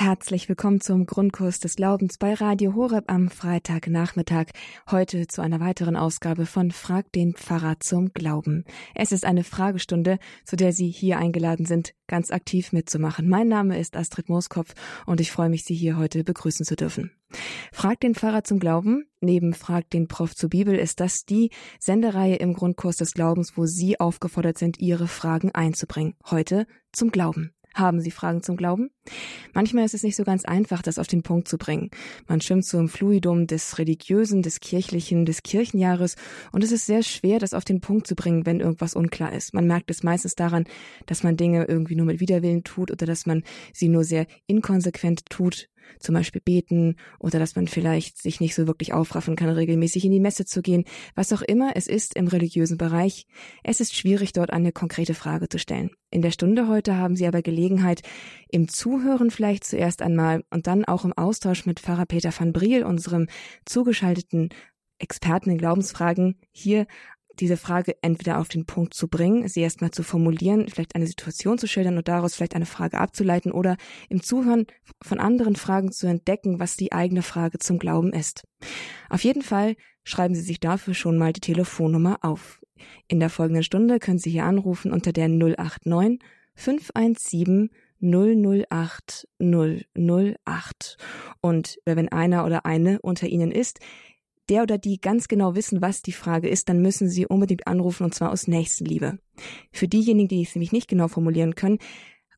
Herzlich willkommen zum Grundkurs des Glaubens bei Radio Horeb am Freitagnachmittag. Heute zu einer weiteren Ausgabe von Frag den Pfarrer zum Glauben. Es ist eine Fragestunde, zu der Sie hier eingeladen sind, ganz aktiv mitzumachen. Mein Name ist Astrid Mooskopf und ich freue mich, Sie hier heute begrüßen zu dürfen. Frag den Pfarrer zum Glauben. Neben Frag den Prof zur Bibel ist das die Sendereihe im Grundkurs des Glaubens, wo Sie aufgefordert sind, Ihre Fragen einzubringen. Heute zum Glauben. Haben Sie Fragen zum Glauben? Manchmal ist es nicht so ganz einfach, das auf den Punkt zu bringen. Man schwimmt so im Fluidum des Religiösen, des Kirchlichen, des Kirchenjahres und es ist sehr schwer, das auf den Punkt zu bringen, wenn irgendwas unklar ist. Man merkt es meistens daran, dass man Dinge irgendwie nur mit Widerwillen tut oder dass man sie nur sehr inkonsequent tut zum Beispiel beten oder dass man vielleicht sich nicht so wirklich aufraffen kann, regelmäßig in die Messe zu gehen, was auch immer es ist im religiösen Bereich. Es ist schwierig, dort eine konkrete Frage zu stellen. In der Stunde heute haben Sie aber Gelegenheit, im Zuhören vielleicht zuerst einmal und dann auch im Austausch mit Pfarrer Peter van Briel, unserem zugeschalteten Experten in Glaubensfragen, hier diese Frage entweder auf den Punkt zu bringen, sie erstmal zu formulieren, vielleicht eine Situation zu schildern und daraus vielleicht eine Frage abzuleiten oder im Zuhören von anderen Fragen zu entdecken, was die eigene Frage zum Glauben ist. Auf jeden Fall schreiben Sie sich dafür schon mal die Telefonnummer auf. In der folgenden Stunde können Sie hier anrufen unter der 089 517 008 008. Und wenn einer oder eine unter Ihnen ist, der oder die ganz genau wissen, was die Frage ist, dann müssen Sie unbedingt anrufen und zwar aus Nächstenliebe. Für diejenigen, die es nämlich nicht genau formulieren können,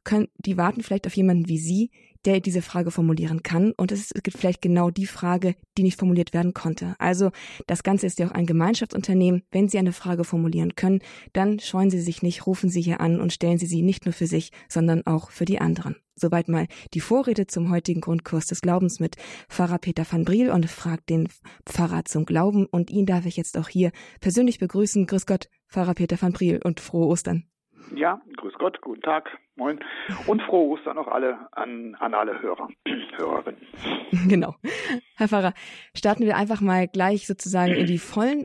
können, die warten vielleicht auf jemanden wie Sie, der diese Frage formulieren kann. Und es gibt vielleicht genau die Frage, die nicht formuliert werden konnte. Also das Ganze ist ja auch ein Gemeinschaftsunternehmen. Wenn Sie eine Frage formulieren können, dann scheuen Sie sich nicht, rufen Sie hier an und stellen Sie sie nicht nur für sich, sondern auch für die anderen. Soweit mal die Vorrede zum heutigen Grundkurs des Glaubens mit Pfarrer Peter van Briel und fragt den Pfarrer zum Glauben. Und ihn darf ich jetzt auch hier persönlich begrüßen. Grüß Gott, Pfarrer Peter van Briel und frohe Ostern. Ja, grüß Gott, guten Tag, moin und frohe Ostern auch alle an, an alle Hörer, Hörerinnen. Genau. Herr Pfarrer, starten wir einfach mal gleich sozusagen in die Vollen.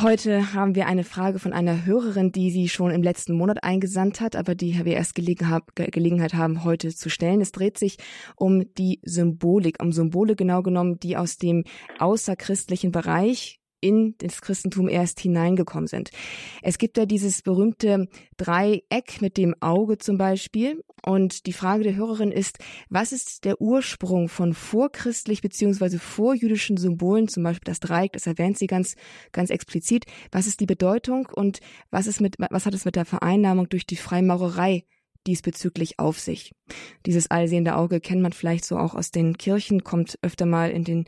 Heute haben wir eine Frage von einer Hörerin, die sie schon im letzten Monat eingesandt hat, aber die wir erst Gelegenheit haben, heute zu stellen. Es dreht sich um die Symbolik, um Symbole genau genommen, die aus dem außerchristlichen Bereich in das Christentum erst hineingekommen sind. Es gibt da dieses berühmte Dreieck mit dem Auge zum Beispiel. Und die Frage der Hörerin ist, was ist der Ursprung von vorchristlich beziehungsweise vorjüdischen Symbolen, zum Beispiel das Dreieck, das erwähnt sie ganz, ganz explizit. Was ist die Bedeutung und was ist mit, was hat es mit der Vereinnahmung durch die Freimaurerei diesbezüglich auf sich. Dieses allsehende Auge kennt man vielleicht so auch aus den Kirchen, kommt öfter mal in den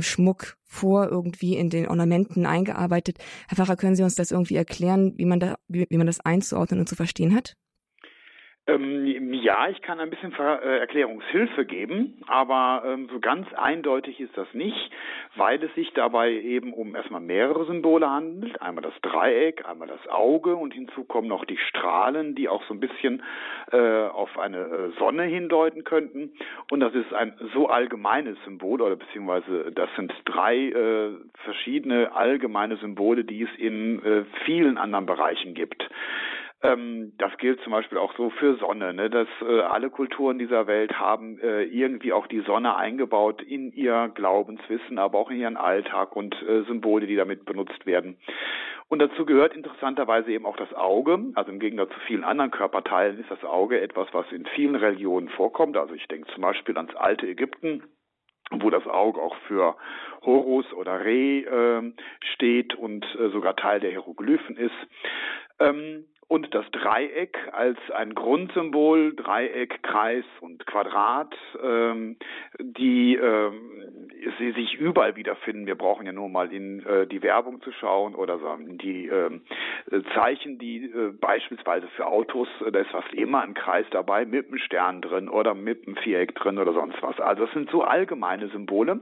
Schmuck vor, irgendwie in den Ornamenten eingearbeitet. Herr Pfarrer, können Sie uns das irgendwie erklären, wie man da, wie, wie man das einzuordnen und zu verstehen hat? Ähm, ja, ich kann ein bisschen Ver äh, Erklärungshilfe geben, aber ähm, so ganz eindeutig ist das nicht, weil es sich dabei eben um erstmal mehrere Symbole handelt. Einmal das Dreieck, einmal das Auge und hinzu kommen noch die Strahlen, die auch so ein bisschen äh, auf eine äh, Sonne hindeuten könnten. Und das ist ein so allgemeines Symbol oder beziehungsweise das sind drei äh, verschiedene allgemeine Symbole, die es in vielen anderen Bereichen gibt. Ähm, das gilt zum Beispiel auch so für Sonne, ne? dass äh, alle Kulturen dieser Welt haben äh, irgendwie auch die Sonne eingebaut in ihr Glaubenswissen, aber auch in ihren Alltag und äh, Symbole, die damit benutzt werden. Und dazu gehört interessanterweise eben auch das Auge. Also im Gegensatz zu vielen anderen Körperteilen ist das Auge etwas, was in vielen Religionen vorkommt. Also ich denke zum Beispiel ans alte Ägypten wo das Auge auch für Horus oder Re äh, steht und äh, sogar Teil der Hieroglyphen ist. Ähm, und das Dreieck als ein Grundsymbol, Dreieck, Kreis und Quadrat, ähm, die ähm, sie sich überall wiederfinden. Wir brauchen ja nur mal in äh, die Werbung zu schauen oder so, die äh, Zeichen, die äh, beispielsweise für Autos, äh, da ist fast immer ein Kreis dabei mit einem Stern drin oder mit einem Viereck drin oder sonst was. Also es sind so allgemeine Symbole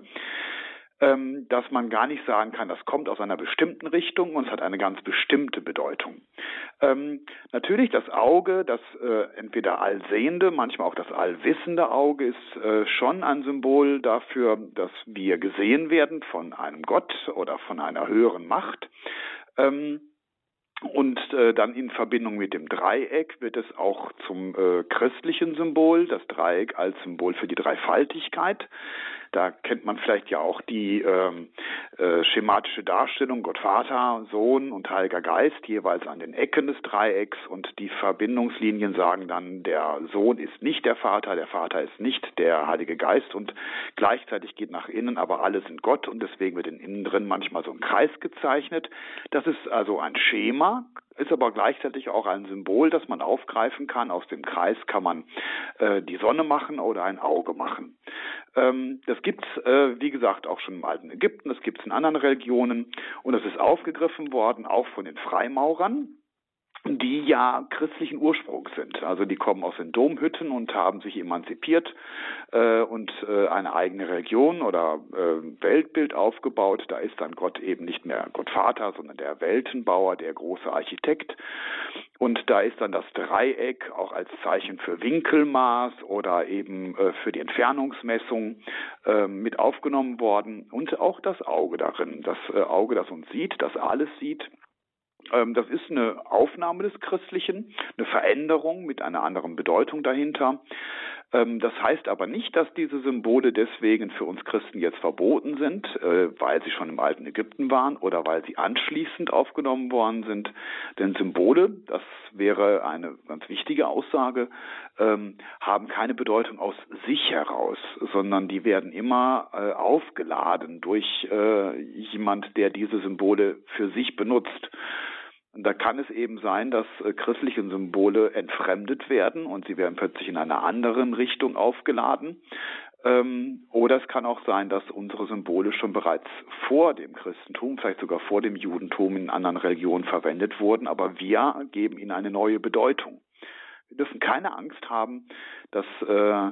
ähm, dass man gar nicht sagen kann, das kommt aus einer bestimmten Richtung und es hat eine ganz bestimmte Bedeutung. Ähm, natürlich das Auge, das äh, entweder allsehende, manchmal auch das allwissende Auge ist äh, schon ein Symbol dafür, dass wir gesehen werden von einem Gott oder von einer höheren Macht. Ähm, Und äh, dann in Verbindung mit dem Dreieck wird es auch zum äh, christlichen Symbol, das Dreieck als Symbol für die Dreifaltigkeit. Da kennt man vielleicht ja auch die ähm, äh, schematische Darstellung Gott Vater, Sohn und Heiliger Geist jeweils an den Ecken des Dreiecks. Und die Verbindungslinien sagen dann, der Sohn ist nicht der Vater, der Vater ist nicht der Heilige Geist. Und gleichzeitig geht nach innen, aber alle sind Gott. Und deswegen wird in innen drin manchmal so ein Kreis gezeichnet. Das ist also ein Schema, ist aber gleichzeitig auch ein Symbol, das man aufgreifen kann. Aus dem Kreis kann man äh, die Sonne machen oder ein Auge machen. Ähm, das gibt's, äh, wie gesagt, auch schon im alten Ägypten, das gibt's in anderen Religionen und das ist aufgegriffen worden, auch von den Freimaurern die ja christlichen Ursprungs sind. Also die kommen aus den Domhütten und haben sich emanzipiert äh, und äh, eine eigene Religion oder äh, Weltbild aufgebaut. Da ist dann Gott eben nicht mehr Gott Vater, sondern der Weltenbauer, der große Architekt. Und da ist dann das Dreieck auch als Zeichen für Winkelmaß oder eben äh, für die Entfernungsmessung äh, mit aufgenommen worden und auch das Auge darin. Das äh, Auge, das uns sieht, das alles sieht das ist eine Aufnahme des Christlichen, eine Veränderung mit einer anderen Bedeutung dahinter. Ähm, das heißt aber nicht, dass diese Symbole deswegen für uns Christen jetzt verboten sind, äh, weil sie schon im alten Ägypten waren oder weil sie anschließend aufgenommen worden sind. Denn Symbole, das wäre eine ganz wichtige Aussage, ähm, haben keine Bedeutung aus sich heraus, sondern die werden immer äh, aufgeladen durch äh, jemand, der diese Symbole für sich benutzt. Da kann es eben sein, dass äh, christliche Symbole entfremdet werden und sie werden plötzlich in einer anderen Richtung aufgeladen. Ähm, oder es kann auch sein, dass unsere Symbole schon bereits vor dem Christentum, vielleicht sogar vor dem Judentum in anderen Religionen verwendet wurden, aber wir geben ihnen eine neue Bedeutung. Wir dürfen keine Angst haben, dass äh,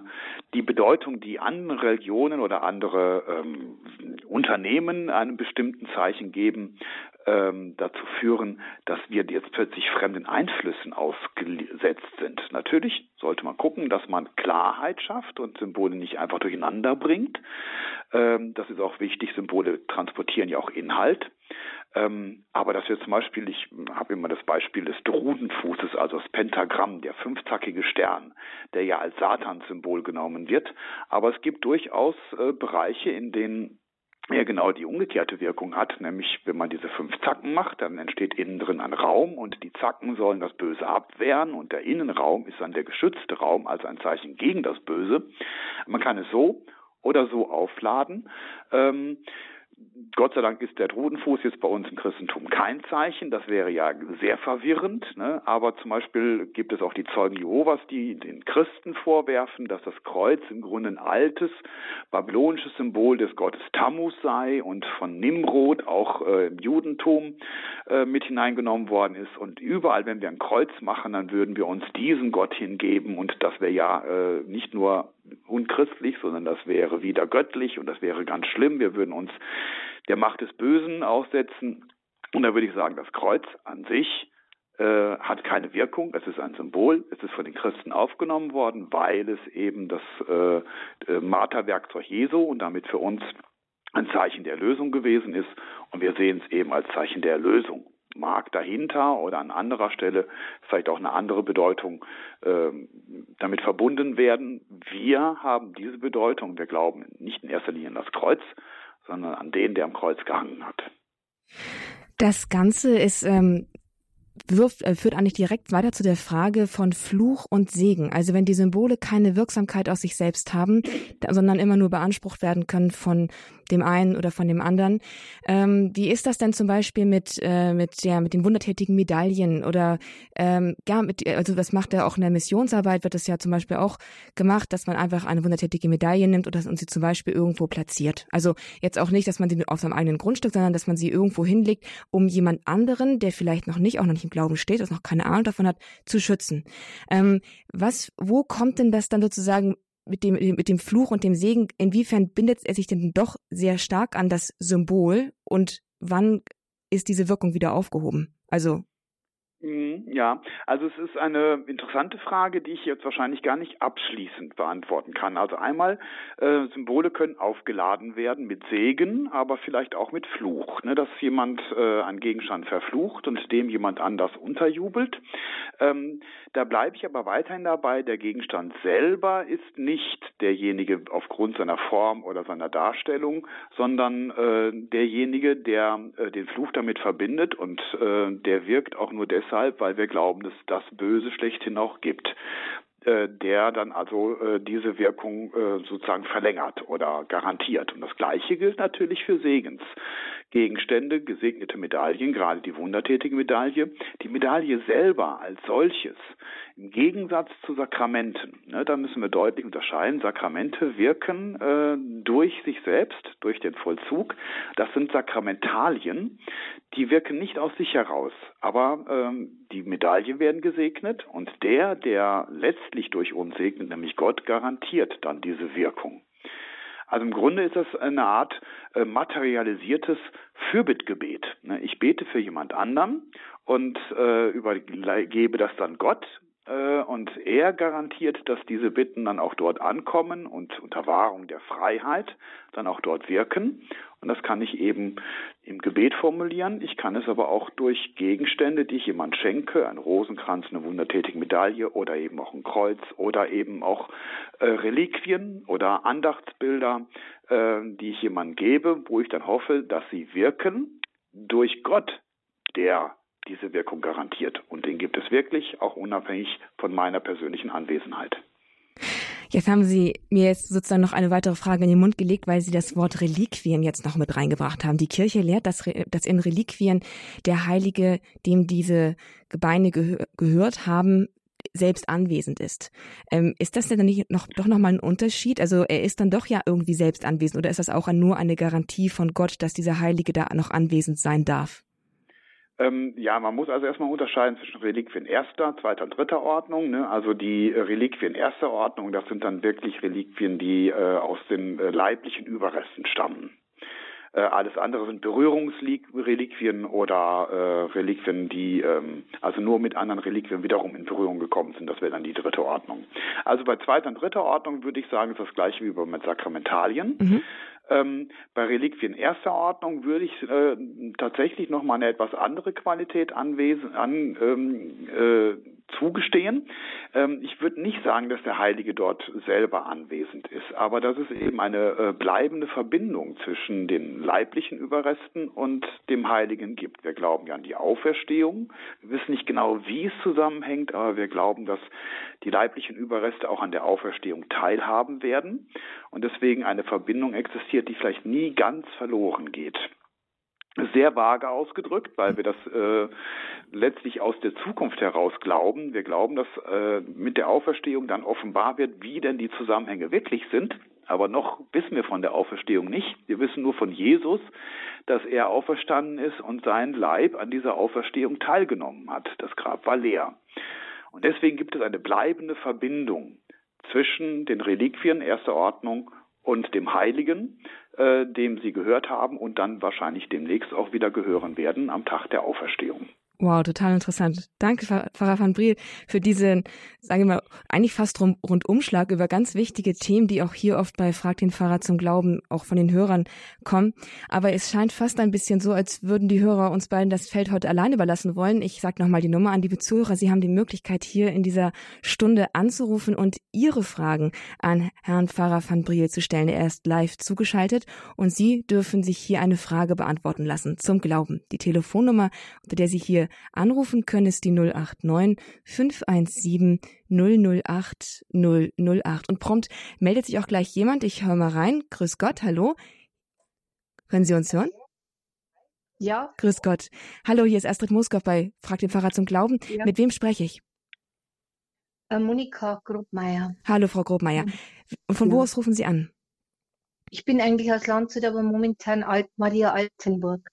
die Bedeutung, die andere Religionen oder andere ähm, Unternehmen einem bestimmten Zeichen geben, ähm, dazu führen, dass wir jetzt plötzlich fremden Einflüssen ausgesetzt sind. Natürlich sollte man gucken, dass man Klarheit schafft und Symbole nicht einfach durcheinander bringt. Ähm, das ist auch wichtig. Symbole transportieren ja auch Inhalt. Ähm, aber dass wir zum Beispiel, ich habe immer das Beispiel des Drudenfußes, also das Pentagramm, der fünfzackige Stern, der ja als Satanssymbol genommen wird. Aber es gibt durchaus äh, Bereiche, in denen er genau die umgekehrte Wirkung hat, nämlich wenn man diese fünf Zacken macht, dann entsteht innen drin ein Raum und die Zacken sollen das Böse abwehren und der Innenraum ist dann der geschützte Raum, also ein Zeichen gegen das Böse. Man kann es so oder so aufladen. Ähm, Gott sei Dank ist der Drudenfuß jetzt bei uns im Christentum kein Zeichen. Das wäre ja sehr verwirrend. Ne? Aber zum Beispiel gibt es auch die Zeugen Jehovas, die den Christen vorwerfen, dass das Kreuz im Grunde ein altes babylonisches Symbol des Gottes Tammuz sei und von Nimrod auch äh, im Judentum äh, mit hineingenommen worden ist. Und überall, wenn wir ein Kreuz machen, dann würden wir uns diesem Gott hingeben. Und das wäre ja äh, nicht nur unchristlich, sondern das wäre wieder göttlich und das wäre ganz schlimm. Wir würden uns der Macht des Bösen aussetzen. Und da würde ich sagen, das Kreuz an sich äh, hat keine Wirkung. Es ist ein Symbol. Es ist von den Christen aufgenommen worden, weil es eben das äh, äh Marterwerkzeug Jesu und damit für uns ein Zeichen der Erlösung gewesen ist. Und wir sehen es eben als Zeichen der Erlösung mag dahinter oder an anderer Stelle vielleicht auch eine andere Bedeutung äh, damit verbunden werden. Wir haben diese Bedeutung. Wir glauben nicht in erster Linie an das Kreuz, sondern an den, der am Kreuz gehangen hat. Das Ganze ist ähm, wirft, äh, führt eigentlich direkt weiter zu der Frage von Fluch und Segen. Also wenn die Symbole keine Wirksamkeit aus sich selbst haben, sondern immer nur beansprucht werden können von dem einen oder von dem anderen. Ähm, wie ist das denn zum Beispiel mit, äh, mit, ja, mit den wundertätigen Medaillen oder ähm, ja, mit, also das macht ja auch in der Missionsarbeit, wird das ja zum Beispiel auch gemacht, dass man einfach eine wundertätige Medaille nimmt das, und sie zum Beispiel irgendwo platziert. Also jetzt auch nicht, dass man sie auf seinem eigenen Grundstück, sondern dass man sie irgendwo hinlegt, um jemand anderen, der vielleicht noch nicht, auch noch nicht im Glauben steht, das noch keine Ahnung davon hat, zu schützen. Ähm, was, wo kommt denn das dann sozusagen mit dem, mit dem Fluch und dem Segen, inwiefern bindet er sich denn doch sehr stark an das Symbol und wann ist diese Wirkung wieder aufgehoben? Also ja, also es ist eine interessante Frage, die ich jetzt wahrscheinlich gar nicht abschließend beantworten kann. Also einmal, äh, Symbole können aufgeladen werden mit Segen, aber vielleicht auch mit Fluch, ne, dass jemand äh, einen Gegenstand verflucht und dem jemand anders unterjubelt. Ähm, da bleibe ich aber weiterhin dabei, der Gegenstand selber ist nicht derjenige aufgrund seiner Form oder seiner Darstellung, sondern äh, derjenige, der äh, den Fluch damit verbindet und äh, der wirkt auch nur deshalb, deshalb, weil wir glauben, dass das Böse schlechthin auch gibt äh, der dann also äh, diese Wirkung äh, sozusagen verlängert oder garantiert. Und das Gleiche gilt natürlich für Segensgegenstände, gesegnete Medaillen, gerade die wundertätige Medaille. Die Medaille selber als solches, im Gegensatz zu Sakramenten, ne, da müssen wir deutlich unterscheiden, Sakramente wirken äh, durch sich selbst, durch den Vollzug. Das sind Sakramentalien, die wirken nicht aus sich heraus, aber ähm, die Medaillen werden gesegnet und der, der letztlich durch uns segnet, nämlich Gott, garantiert dann diese Wirkung. Also im Grunde ist das eine Art äh, materialisiertes Fürbittgebet. Ne? Ich bete für jemand anderen und äh, übergebe das dann Gott und er garantiert, dass diese Bitten dann auch dort ankommen und unter Wahrung der Freiheit dann auch dort wirken. Und das kann ich eben im Gebet formulieren. Ich kann es aber auch durch Gegenstände, die ich jemand schenke, ein Rosenkranz, eine wundertätige Medaille oder eben auch ein Kreuz oder eben auch äh, Reliquien oder Andachtsbilder, äh, die ich jemandem gebe, wo ich dann hoffe, dass sie wirken durch Gott, der diese Wirkung garantiert. Und den gibt es wirklich, auch unabhängig von meiner persönlichen Anwesenheit. Jetzt haben Sie mir jetzt sozusagen noch eine weitere Frage in den Mund gelegt, weil Sie das Wort Reliquien jetzt noch mit reingebracht haben. Die Kirche lehrt, dass, dass in Reliquien der Heilige, dem diese Gebeine gehö gehört haben, selbst anwesend ist. Ähm, ist das denn nicht noch, doch nochmal ein Unterschied? Also er ist dann doch ja irgendwie selbst anwesend oder ist das auch nur eine Garantie von Gott, dass dieser Heilige da noch anwesend sein darf? Ähm, ja, man muss also erstmal unterscheiden zwischen Reliquien erster, zweiter und dritter Ordnung. Ne? Also die äh, Reliquien erster Ordnung, das sind dann wirklich Reliquien, die äh, aus den äh, leiblichen Überresten stammen. Äh, alles andere sind Berührungsreliquien oder äh, Reliquien, die ähm, also nur mit anderen Reliquien wiederum in Berührung gekommen sind. Das wäre dann die dritte Ordnung. Also bei zweiter und dritter Ordnung würde ich sagen, ist das gleiche wie bei Sakramentalien. Mhm. Ähm, bei Reliquien erster Ordnung würde ich äh, tatsächlich noch mal eine etwas andere Qualität anwesen, an, ähm, äh, zugestehen. Ähm, ich würde nicht sagen, dass der Heilige dort selber anwesend ist, aber dass es eben eine äh, bleibende Verbindung zwischen den leiblichen Überresten und dem Heiligen gibt. Wir glauben ja an die Auferstehung. Wir wissen nicht genau, wie es zusammenhängt, aber wir glauben, dass die leiblichen Überreste auch an der Auferstehung teilhaben werden und deswegen eine Verbindung existiert, die vielleicht nie ganz verloren geht sehr vage ausgedrückt, weil wir das äh, letztlich aus der Zukunft heraus glauben. Wir glauben, dass äh, mit der Auferstehung dann offenbar wird, wie denn die Zusammenhänge wirklich sind. Aber noch wissen wir von der Auferstehung nicht. Wir wissen nur von Jesus, dass er auferstanden ist und sein Leib an dieser Auferstehung teilgenommen hat. Das Grab war leer. Und deswegen gibt es eine bleibende Verbindung zwischen den Reliquien erster Ordnung und dem Heiligen, äh, dem sie gehört haben und dann wahrscheinlich demnächst auch wieder gehören werden am Tag der Auferstehung. Wow, total interessant. Danke, Pfarrer van Briel, für diesen, sagen wir mal, eigentlich fast Rundumschlag über ganz wichtige Themen, die auch hier oft bei Frag den Pfarrer zum Glauben auch von den Hörern kommen. Aber es scheint fast ein bisschen so, als würden die Hörer uns beiden das Feld heute allein überlassen wollen. Ich sage nochmal die Nummer an die Zuhörer. Sie haben die Möglichkeit, hier in dieser Stunde anzurufen und Ihre Fragen an Herrn Pfarrer van Briel zu stellen. Er ist live zugeschaltet und Sie dürfen sich hier eine Frage beantworten lassen zum Glauben. Die Telefonnummer, unter der Sie hier anrufen können, ist die 089 517 008 008. Und prompt meldet sich auch gleich jemand. Ich höre mal rein. Grüß Gott, hallo. Können Sie uns hören? Ja. Grüß Gott. Hallo, hier ist Astrid Moskow bei Frag den Pfarrer zum Glauben. Ja. Mit wem spreche ich? Äh, Monika Grobmeier. Hallo, Frau Grobmeier. Und von ja. wo aus rufen Sie an? Ich bin eigentlich aus Landshut, aber momentan Alt Maria Altenburg.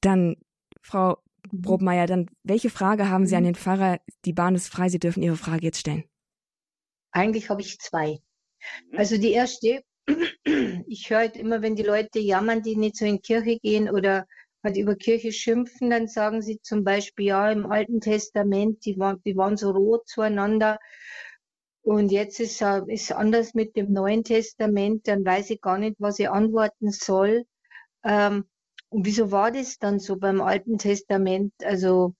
Dann, Frau Mhm. Brobmeier, dann welche Frage haben Sie an mhm. den Pfarrer? Die Bahn ist frei, Sie dürfen Ihre Frage jetzt stellen. Eigentlich habe ich zwei. Mhm. Also die erste, ich höre halt immer, wenn die Leute jammern, die nicht so in die Kirche gehen oder halt über Kirche schimpfen, dann sagen sie zum Beispiel, ja, im Alten Testament, die waren, die waren so rot zueinander. Und jetzt ist es anders mit dem Neuen Testament, dann weiß ich gar nicht, was ich antworten soll. Ähm, und wieso war das dann so beim Alten Testament? Also,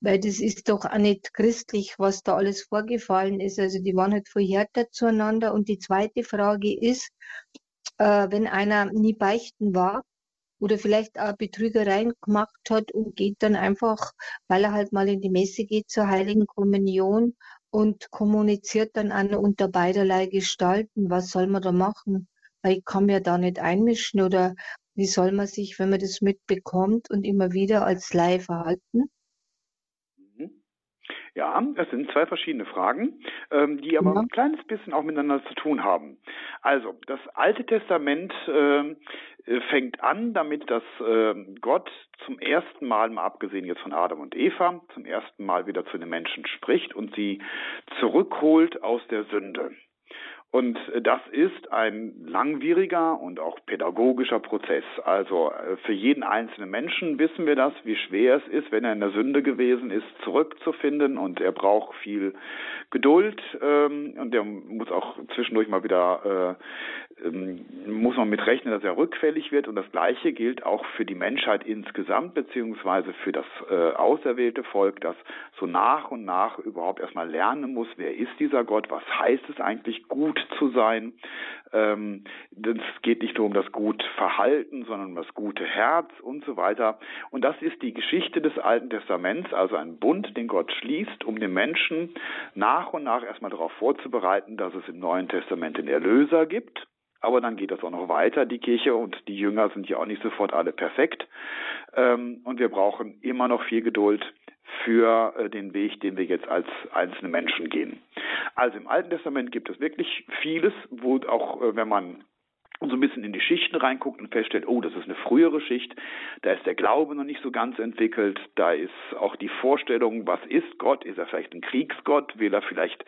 weil das ist doch auch nicht christlich, was da alles vorgefallen ist. Also, die waren halt viel härter zueinander. Und die zweite Frage ist, äh, wenn einer nie beichten war, oder vielleicht auch Betrügereien gemacht hat und geht dann einfach, weil er halt mal in die Messe geht zur Heiligen Kommunion und kommuniziert dann an unter beiderlei Gestalten. Was soll man da machen? Weil ich kann mir da nicht einmischen oder wie soll man sich, wenn man das mitbekommt und immer wieder als Laie verhalten? Ja, es sind zwei verschiedene Fragen, ähm, die aber ja. ein kleines bisschen auch miteinander zu tun haben. Also, das Alte Testament äh, fängt an damit, dass äh, Gott zum ersten Mal, mal abgesehen jetzt von Adam und Eva, zum ersten Mal wieder zu den Menschen spricht und sie zurückholt aus der Sünde. Und das ist ein langwieriger und auch pädagogischer Prozess. Also äh, für jeden einzelnen Menschen wissen wir das, wie schwer es ist, wenn er in der Sünde gewesen ist, zurückzufinden. Und er braucht viel Geduld ähm, und er muss auch zwischendurch mal wieder äh, muss man mit rechnen, dass er rückfällig wird. Und das Gleiche gilt auch für die Menschheit insgesamt, beziehungsweise für das äh, auserwählte Volk, das so nach und nach überhaupt erstmal lernen muss, wer ist dieser Gott, was heißt es eigentlich, gut zu sein. Ähm, es geht nicht nur um das gute Verhalten, sondern um das gute Herz und so weiter. Und das ist die Geschichte des Alten Testaments, also ein Bund, den Gott schließt, um den Menschen nach und nach erstmal darauf vorzubereiten, dass es im Neuen Testament den Erlöser gibt aber dann geht das auch noch weiter, die Kirche, und die Jünger sind ja auch nicht sofort alle perfekt. Ähm, und wir brauchen immer noch viel Geduld für äh, den Weg, den wir jetzt als einzelne Menschen gehen. Also im Alten Testament gibt es wirklich vieles, wo auch, äh, wenn man und so ein bisschen in die Schichten reinguckt und feststellt, oh, das ist eine frühere Schicht, da ist der Glaube noch nicht so ganz entwickelt, da ist auch die Vorstellung, was ist Gott, ist er vielleicht ein Kriegsgott, will er vielleicht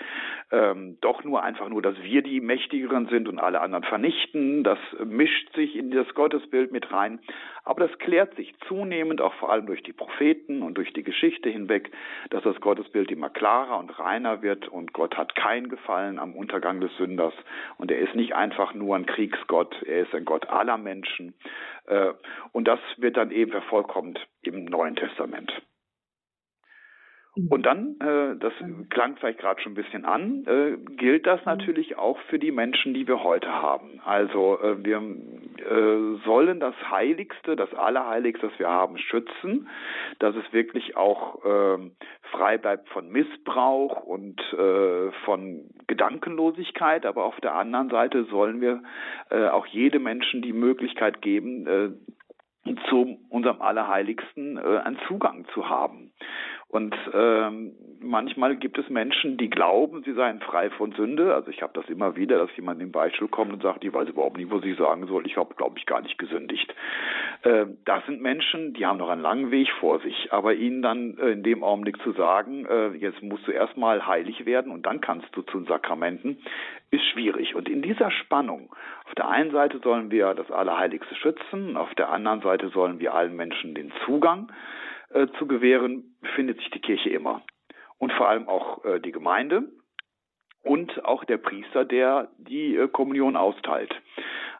ähm, doch nur einfach nur, dass wir die Mächtigeren sind und alle anderen vernichten, das mischt sich in das Gottesbild mit rein, aber das klärt sich zunehmend, auch vor allem durch die Propheten und durch die Geschichte hinweg, dass das Gottesbild immer klarer und reiner wird und Gott hat kein Gefallen am Untergang des Sünders. Und er ist nicht einfach nur ein Kriegsgott, Gott, er ist ein Gott aller Menschen. Äh, und das wird dann eben vervollkommt im Neuen Testament. Und dann, äh, das klang vielleicht gerade schon ein bisschen an, äh, gilt das natürlich auch für die Menschen, die wir heute haben. Also äh, wir äh, sollen das Heiligste, das Allerheiligste, das wir haben, schützen, dass es wirklich auch äh, frei bleibt von Missbrauch und äh, von Gedankenlosigkeit. Aber auf der anderen Seite sollen wir äh, auch jedem Menschen die Möglichkeit geben, zu unserem Allerheiligsten einen Zugang zu haben. Und ähm, manchmal gibt es Menschen, die glauben, sie seien frei von Sünde. Also ich habe das immer wieder, dass jemand in den Beichtstuhl kommt und sagt, ich weiß überhaupt nicht, was ich sagen soll. Ich habe, glaube ich, gar nicht gesündigt. Äh, das sind Menschen, die haben noch einen langen Weg vor sich. Aber ihnen dann äh, in dem Augenblick zu sagen, äh, jetzt musst du erstmal heilig werden und dann kannst du zu den Sakramenten, ist schwierig. Und in dieser Spannung, auf der einen Seite sollen wir das Allerheiligste schützen, auf der anderen Seite sollen wir allen Menschen den Zugang zu gewähren, findet sich die Kirche immer. Und vor allem auch äh, die Gemeinde und auch der Priester, der die äh, Kommunion austeilt.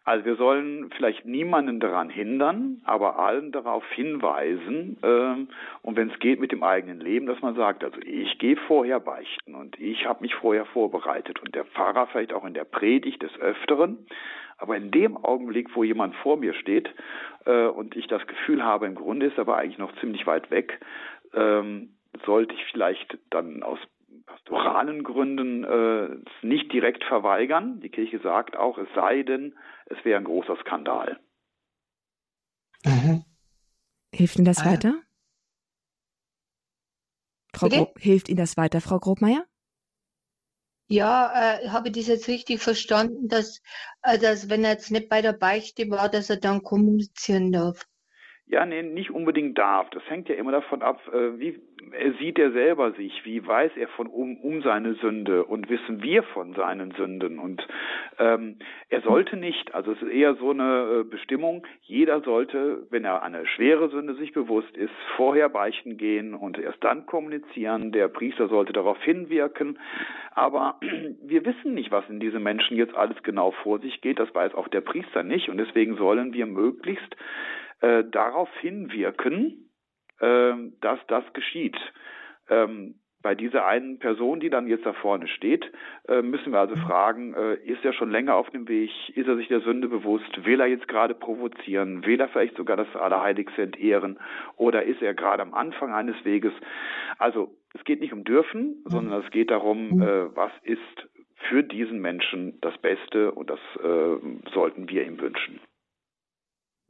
Also wir sollen vielleicht niemanden daran hindern, aber allen darauf hinweisen ähm, und wenn es geht mit dem eigenen Leben, dass man sagt, also ich gehe vorher beichten und ich habe mich vorher vorbereitet und der Pfarrer vielleicht auch in der Predigt des Öfteren, aber in dem Augenblick, wo jemand vor mir steht äh, und ich das Gefühl habe, im Grunde ist er aber eigentlich noch ziemlich weit weg, ähm, sollte ich vielleicht dann aus pastoralen Gründen äh, nicht direkt verweigern. Die Kirche sagt auch, es sei denn, es wäre ein großer Skandal. Mhm. Hilft Ihnen das ah, weiter? Frau Grob, hilft Ihnen das weiter, Frau Grobmeier? Ja, äh, habe ich das jetzt richtig verstanden, dass, äh, dass wenn er jetzt nicht bei der Beichte war, dass er dann kommunizieren darf? Ja, nee, nicht unbedingt darf. Das hängt ja immer davon ab, äh, wie sieht er selber sich, wie weiß er von um, um seine Sünde und wissen wir von seinen Sünden. Und ähm, er sollte nicht, also es ist eher so eine äh, Bestimmung, jeder sollte, wenn er eine schwere Sünde sich bewusst ist, vorher beichten gehen und erst dann kommunizieren. Der Priester sollte darauf hinwirken. Aber wir wissen nicht, was in diesem Menschen jetzt alles genau vor sich geht. Das weiß auch der Priester nicht. Und deswegen sollen wir möglichst äh, darauf hinwirken, äh, dass das geschieht. Ähm, bei dieser einen Person, die dann jetzt da vorne steht, äh, müssen wir also fragen, äh, ist er schon länger auf dem Weg? Ist er sich der Sünde bewusst? Will er jetzt gerade provozieren? Will er vielleicht sogar das Allerheiligste entehren? Oder ist er gerade am Anfang eines Weges? Also es geht nicht um dürfen, sondern es geht darum, äh, was ist für diesen Menschen das Beste und das äh, sollten wir ihm wünschen.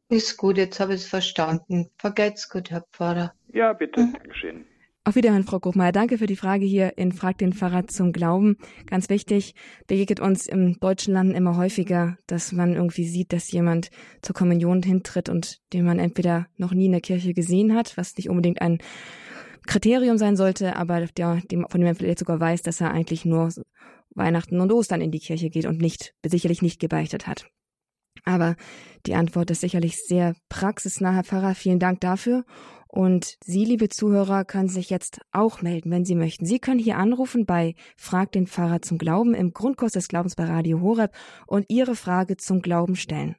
Ist gut, jetzt habe ich es verstanden. Vergeht's gut, Herr Pfarrer. Ja, bitte, mhm. Dankeschön. Auf Wiederhören, Frau Gruchmeier. Danke für die Frage hier in Frag den Pfarrer zum Glauben. Ganz wichtig, begegnet uns im deutschen Land immer häufiger, dass man irgendwie sieht, dass jemand zur Kommunion hintritt und den man entweder noch nie in der Kirche gesehen hat, was nicht unbedingt ein Kriterium sein sollte, aber der, dem, von dem man vielleicht sogar weiß, dass er eigentlich nur Weihnachten und Ostern in die Kirche geht und nicht, sicherlich nicht gebeichtet hat. Aber die Antwort ist sicherlich sehr praxisnah, Herr Pfarrer. Vielen Dank dafür. Und Sie, liebe Zuhörer, können sich jetzt auch melden, wenn Sie möchten. Sie können hier anrufen bei Frag den Pfarrer zum Glauben im Grundkurs des Glaubens bei Radio Horeb und Ihre Frage zum Glauben stellen.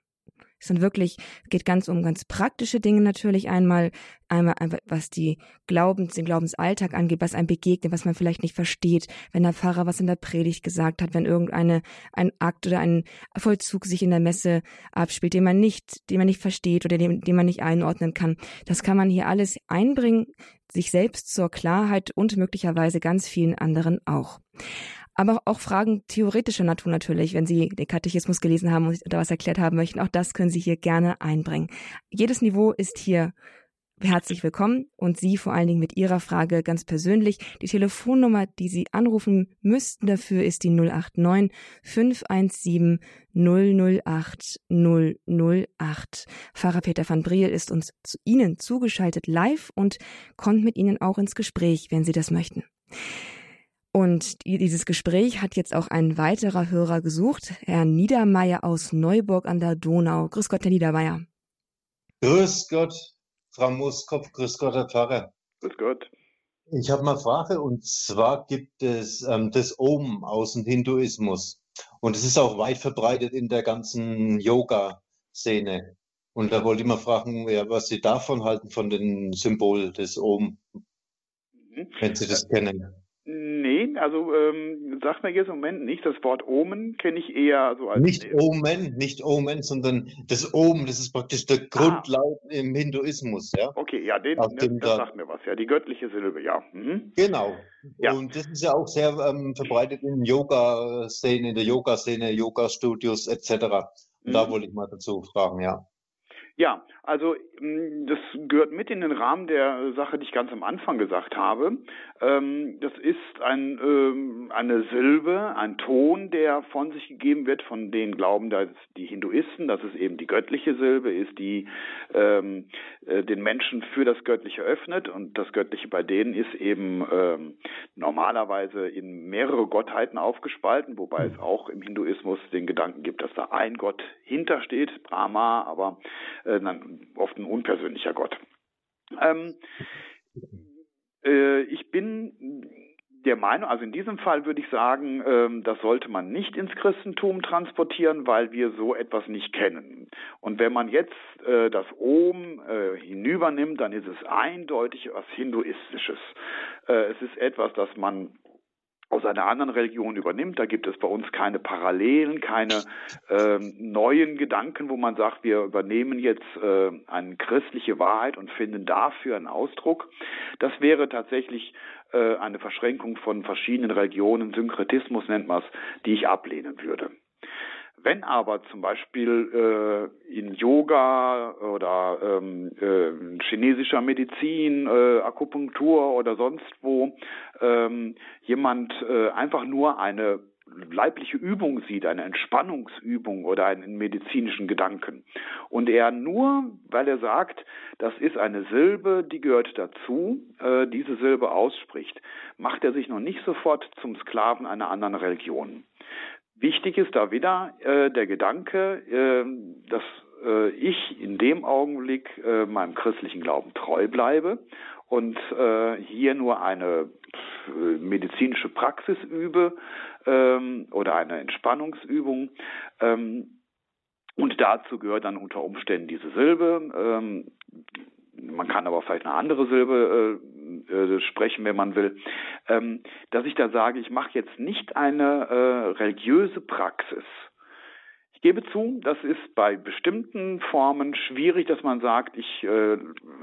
Es sind wirklich, geht ganz um ganz praktische Dinge natürlich einmal, einmal, was die Glaubens, den Glaubensalltag angeht, was einem begegnet, was man vielleicht nicht versteht, wenn der Pfarrer was in der Predigt gesagt hat, wenn irgendeine, ein Akt oder ein Vollzug sich in der Messe abspielt, den man nicht, den man nicht versteht oder den, den man nicht einordnen kann. Das kann man hier alles einbringen, sich selbst zur Klarheit und möglicherweise ganz vielen anderen auch aber auch Fragen theoretischer Natur natürlich, wenn Sie den Katechismus gelesen haben und da was erklärt haben möchten. Auch das können Sie hier gerne einbringen. Jedes Niveau ist hier herzlich willkommen und Sie vor allen Dingen mit Ihrer Frage ganz persönlich. Die Telefonnummer, die Sie anrufen müssten dafür ist die 089 517 008 008. Pfarrer Peter van Briel ist uns zu Ihnen zugeschaltet live und kommt mit Ihnen auch ins Gespräch, wenn Sie das möchten. Und dieses Gespräch hat jetzt auch ein weiterer Hörer gesucht, Herr Niedermeyer aus Neuburg an der Donau. Grüß Gott, Herr Niedermeyer. Grüß Gott, Frau Muskopf, grüß Gott, Herr Pfarrer. Grüß Gott. Ich habe mal eine Frage und zwar gibt es ähm, das Om aus dem Hinduismus und es ist auch weit verbreitet in der ganzen Yoga-Szene. Und da wollte ich mal fragen, ja, was Sie davon halten, von dem Symbol des Om, mhm. wenn Sie das kennen. Nee, also ähm, sagt mir jetzt im Moment nicht. Das Wort Omen kenne ich eher so als. Nicht Omen, nicht Omen, sondern das Omen, das ist praktisch der ah. Grundlaut ah. im Hinduismus, ja. Okay, ja, den, das, das da, sagt mir was, ja, die göttliche Silbe, ja. Mhm. Genau. Ja. Und das ist ja auch sehr ähm, verbreitet in Yoga-Szene, in der Yoga-Szene, Yoga-Studios etc. Mhm. Da wollte ich mal dazu fragen, ja. Ja, also mm, das gehört mit in den Rahmen der Sache, die ich ganz am Anfang gesagt habe. Ähm, das ist ein, ähm, eine Silbe, ein Ton, der von sich gegeben wird, von denen glauben dass die Hinduisten, dass es eben die göttliche Silbe ist, die ähm, äh, den Menschen für das Göttliche öffnet. Und das Göttliche bei denen ist eben normalerweise in mehrere Gottheiten aufgespalten, wobei es auch im Hinduismus den Gedanken gibt, dass da ein Gott hintersteht, Brahma, aber äh, oft ein unpersönlicher Gott. Ähm, äh, ich bin der Meinung, also in diesem Fall würde ich sagen, ähm, das sollte man nicht ins Christentum transportieren, weil wir so etwas nicht kennen. Und wenn man jetzt äh, das Om äh, hinübernimmt, dann ist es eindeutig was Hinduistisches. Äh, es ist etwas, das man aus einer anderen Religion übernimmt. Da gibt es bei uns keine Parallelen, keine äh, neuen Gedanken, wo man sagt, wir übernehmen jetzt äh, eine christliche Wahrheit und finden dafür einen Ausdruck. Das wäre tatsächlich äh, eine Verschränkung von verschiedenen Religionen, Synkretismus nennt man es, die ich ablehnen würde. Wenn aber zum Beispiel äh, in Yoga oder ähm, äh, chinesischer Medizin, äh, Akupunktur oder sonst wo ähm, jemand äh, einfach nur eine leibliche Übung sieht, eine Entspannungsübung oder einen medizinischen Gedanken. Und er nur, weil er sagt, das ist eine Silbe, die gehört dazu, äh, diese Silbe ausspricht, macht er sich noch nicht sofort zum Sklaven einer anderen Religion. Wichtig ist da wieder äh, der Gedanke, äh, dass äh, ich in dem Augenblick äh, meinem christlichen Glauben treu bleibe und äh, hier nur eine äh, medizinische Praxis übe ähm, oder eine Entspannungsübung. Ähm, und dazu gehört dann unter Umständen diese Silbe. Ähm, man kann aber vielleicht eine andere Silbe äh, äh, sprechen, wenn man will. Ähm, dass ich da sage, ich mache jetzt nicht eine äh, religiöse Praxis, ich gebe zu, das ist bei bestimmten Formen schwierig, dass man sagt, ich äh,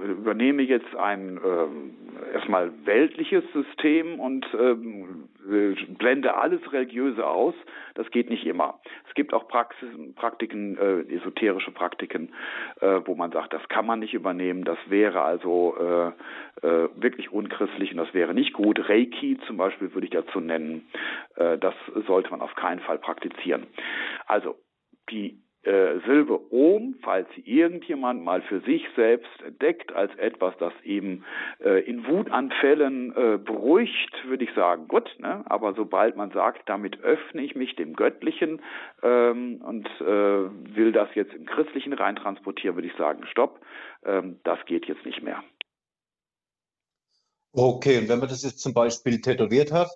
übernehme jetzt ein äh, erstmal weltliches System und äh, blende alles Religiöse aus. Das geht nicht immer. Es gibt auch Praxis, Praktiken, äh, esoterische Praktiken, äh, wo man sagt, das kann man nicht übernehmen. Das wäre also äh, wirklich unchristlich und das wäre nicht gut. Reiki zum Beispiel würde ich dazu nennen. Das sollte man auf keinen Fall praktizieren. Also die äh, Silbe Om, falls sie irgendjemand mal für sich selbst entdeckt als etwas, das ihm äh, in Wutanfällen äh, beruhigt, würde ich sagen, gut. Ne? Aber sobald man sagt, damit öffne ich mich dem Göttlichen ähm, und äh, will das jetzt im Christlichen reintransportieren, würde ich sagen, stopp, ähm, das geht jetzt nicht mehr. Okay, und wenn man das jetzt zum Beispiel tätowiert hat?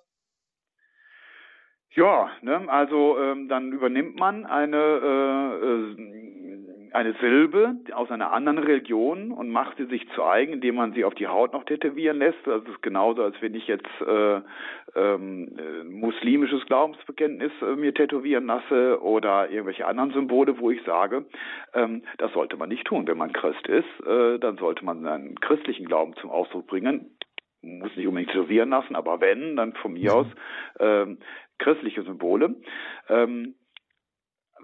Ja, ne, also ähm, dann übernimmt man eine äh, äh, eine Silbe aus einer anderen Religion und macht sie sich zu eigen, indem man sie auf die Haut noch tätowieren lässt. Das ist genauso, als wenn ich jetzt äh, ähm, äh, muslimisches Glaubensbekenntnis äh, mir tätowieren lasse oder irgendwelche anderen Symbole, wo ich sage, ähm, das sollte man nicht tun. Wenn man Christ ist, äh, dann sollte man seinen christlichen Glauben zum Ausdruck bringen muss nicht unbedingt tätowieren lassen, aber wenn, dann von mir mhm. aus ähm, christliche Symbole. Ähm,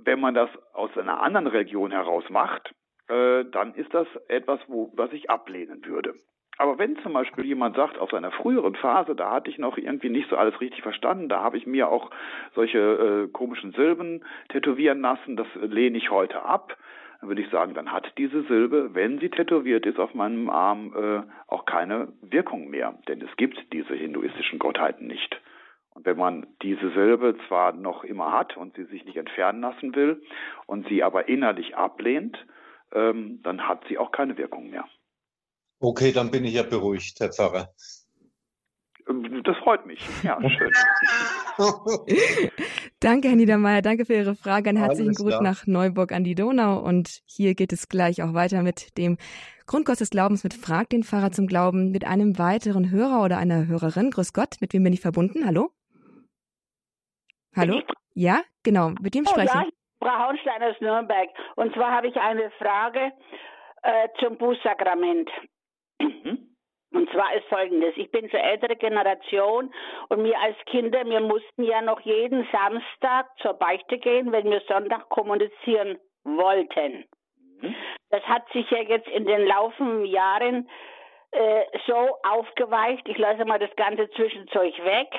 wenn man das aus einer anderen Religion heraus macht, äh, dann ist das etwas, wo, was ich ablehnen würde. Aber wenn zum Beispiel jemand sagt, aus einer früheren Phase, da hatte ich noch irgendwie nicht so alles richtig verstanden, da habe ich mir auch solche äh, komischen Silben tätowieren lassen, das lehne ich heute ab, dann würde ich sagen, dann hat diese Silbe, wenn sie tätowiert ist auf meinem Arm, äh, auch keine Wirkung mehr. Denn es gibt diese hinduistischen Gottheiten nicht. Und wenn man diese Silbe zwar noch immer hat und sie sich nicht entfernen lassen will und sie aber innerlich ablehnt, ähm, dann hat sie auch keine Wirkung mehr. Okay, dann bin ich ja beruhigt, Herr Pfarrer. Ähm, das freut mich. Ja, schön. danke, Herr Niedermeyer. Danke für Ihre Frage. Einen herzlichen Gruß nach Neuburg an die Donau. Und hier geht es gleich auch weiter mit dem Grundkurs des Glaubens mit Frag den Pfarrer zum Glauben mit einem weiteren Hörer oder einer Hörerin. Grüß Gott, mit wem bin ich verbunden? Hallo? Hallo? Ja, genau. Mit dem oh, spreche ich. Hornstein aus Nürnberg. Und zwar habe ich eine Frage äh, zum Bußsakrament. Mhm. Und zwar ist folgendes, ich bin zur ältere Generation und wir als Kinder, wir mussten ja noch jeden Samstag zur Beichte gehen, wenn wir Sonntag kommunizieren wollten. Mhm. Das hat sich ja jetzt in den laufenden Jahren äh, so aufgeweicht, ich lasse mal das ganze Zwischenzeug weg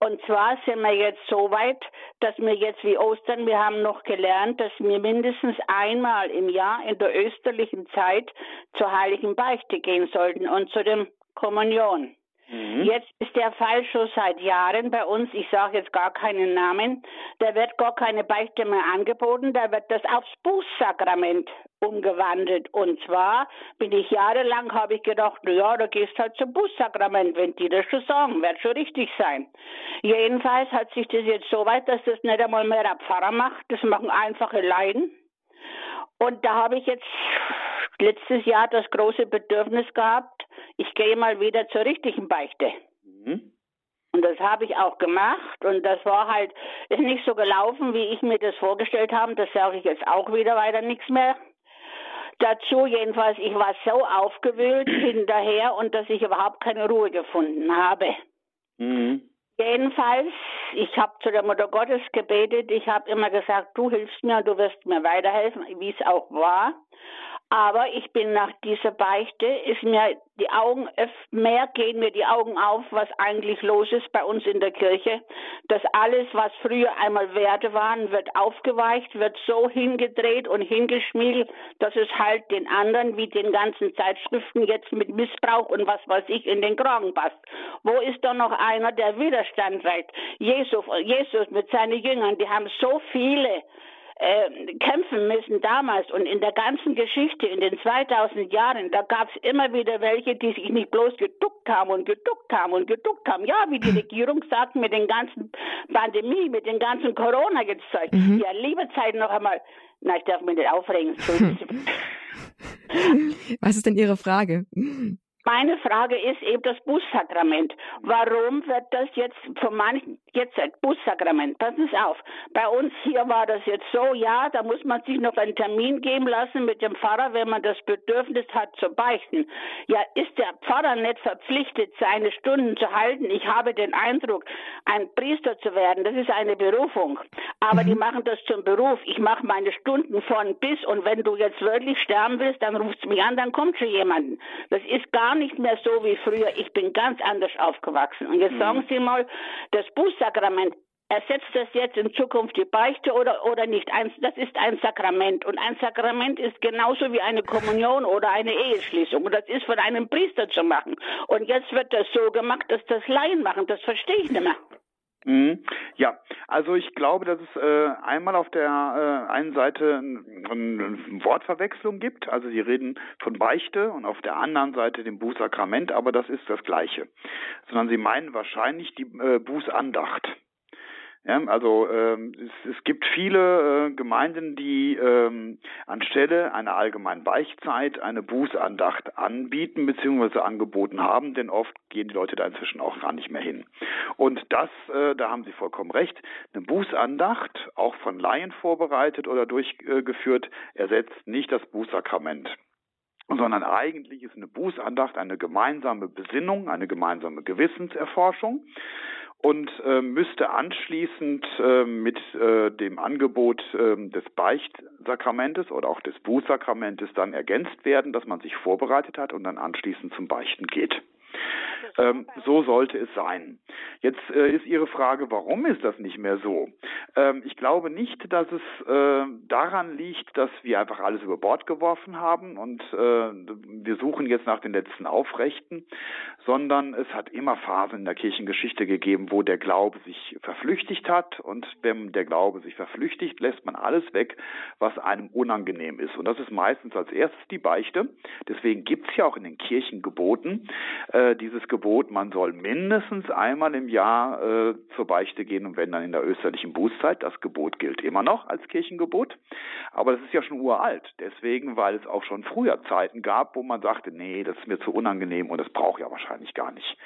und zwar sind wir jetzt so weit, dass wir jetzt wie Ostern, wir haben noch gelernt, dass wir mindestens einmal im Jahr in der österlichen Zeit zur heiligen Beichte gehen sollten und zu dem Kommunion. Mhm. Jetzt ist der Fall schon seit Jahren bei uns, ich sage jetzt gar keinen Namen, da wird gar keine Beichte mehr angeboten, da wird das aufs Bußsakrament umgewandelt. Und zwar bin ich jahrelang, habe ich gedacht, ja, da gehst halt zum Bußsakrament, wenn die das schon sagen, wird schon richtig sein. Jedenfalls hat sich das jetzt so weit, dass das nicht einmal mehr der Pfarrer macht, das machen einfache Leiden. Und da habe ich jetzt letztes Jahr das große Bedürfnis gehabt, ich gehe mal wieder zur richtigen Beichte. Mhm. Und das habe ich auch gemacht und das war halt, ist nicht so gelaufen, wie ich mir das vorgestellt habe. Das sage ich jetzt auch wieder weiter nichts mehr. Dazu jedenfalls, ich war so aufgewühlt hinterher und dass ich überhaupt keine Ruhe gefunden habe. Mhm. Jedenfalls, ich habe zu der Mutter Gottes gebetet. Ich habe immer gesagt, du hilfst mir, du wirst mir weiterhelfen, wie es auch war. Aber ich bin nach dieser Beichte, ist mir die Augen, mehr gehen mir die Augen auf, was eigentlich los ist bei uns in der Kirche. Dass alles, was früher einmal Werte waren, wird aufgeweicht, wird so hingedreht und hingeschmiegelt, dass es halt den anderen, wie den ganzen Zeitschriften jetzt mit Missbrauch und was weiß ich, in den Kragen passt. Wo ist da noch einer, der Widerstand reicht? Jesus, Jesus mit seinen Jüngern, die haben so viele äh, kämpfen müssen damals und in der ganzen Geschichte, in den 2000 Jahren, da gab es immer wieder welche, die sich nicht bloß geduckt haben und geduckt haben und geduckt haben. Ja, wie die Regierung sagt, mit den ganzen Pandemie, mit den ganzen Corona-Zeug. Mhm. Ja, liebe Zeit noch einmal. Na, ich darf mich nicht aufregen. Was ist denn Ihre Frage? Meine Frage ist eben das Bußsakrament. Warum wird das jetzt von manchen, jetzt ein Bußsakrament, passen Sie auf. Bei uns hier war das jetzt so, ja, da muss man sich noch einen Termin geben lassen mit dem Pfarrer, wenn man das Bedürfnis hat zu beichten. Ja, ist der Pfarrer nicht verpflichtet, seine Stunden zu halten? Ich habe den Eindruck, ein Priester zu werden, das ist eine Berufung. Aber mhm. die machen das zum Beruf. Ich mache meine Stunden von bis und wenn du jetzt wirklich sterben willst, dann rufst du mich an, dann kommt schon jemand. Das ist gar gar nicht mehr so wie früher. Ich bin ganz anders aufgewachsen. Und jetzt mhm. sagen Sie mal, das Bußsakrament, ersetzt das jetzt in Zukunft die Beichte oder, oder nicht? Ein, das ist ein Sakrament. Und ein Sakrament ist genauso wie eine Kommunion oder eine Eheschließung. Und das ist von einem Priester zu machen. Und jetzt wird das so gemacht, dass das Laien machen. Das verstehe ich nicht mehr. Mhm. Ja, also ich glaube, dass es äh, einmal auf der äh, einen Seite eine Wortverwechslung gibt. Also Sie reden von Beichte und auf der anderen Seite dem Bußsakrament, aber das ist das Gleiche. Sondern Sie meinen wahrscheinlich die äh, Bußandacht. Ja, also ähm, es, es gibt viele äh, Gemeinden, die ähm, anstelle einer allgemeinen Beichtzeit eine Bußandacht anbieten bzw. angeboten haben, denn oft gehen die Leute da inzwischen auch gar nicht mehr hin. Und das, äh, da haben Sie vollkommen recht, eine Bußandacht, auch von Laien vorbereitet oder durchgeführt, ersetzt nicht das Bußsakrament sondern eigentlich ist eine Bußandacht eine gemeinsame Besinnung, eine gemeinsame Gewissenserforschung und äh, müsste anschließend äh, mit äh, dem Angebot äh, des Beichtsakramentes oder auch des Bußsakramentes dann ergänzt werden, dass man sich vorbereitet hat und dann anschließend zum Beichten geht. Ähm, so sollte es sein. Jetzt äh, ist Ihre Frage, warum ist das nicht mehr so? Ähm, ich glaube nicht, dass es äh, daran liegt, dass wir einfach alles über Bord geworfen haben und äh, wir suchen jetzt nach den letzten Aufrechten, sondern es hat immer Phasen in der Kirchengeschichte gegeben, wo der Glaube sich verflüchtigt hat und wenn der Glaube sich verflüchtigt, lässt man alles weg, was einem unangenehm ist. Und das ist meistens als erstes die Beichte. Deswegen gibt es ja auch in den Kirchengeboten äh, dieses Gebot, man soll mindestens einmal im Jahr äh, zur Beichte gehen und wenn dann in der österlichen Bußzeit. Das Gebot gilt immer noch als Kirchengebot. Aber das ist ja schon uralt. Deswegen, weil es auch schon früher Zeiten gab, wo man sagte, nee, das ist mir zu unangenehm und das brauche ich ja wahrscheinlich gar nicht.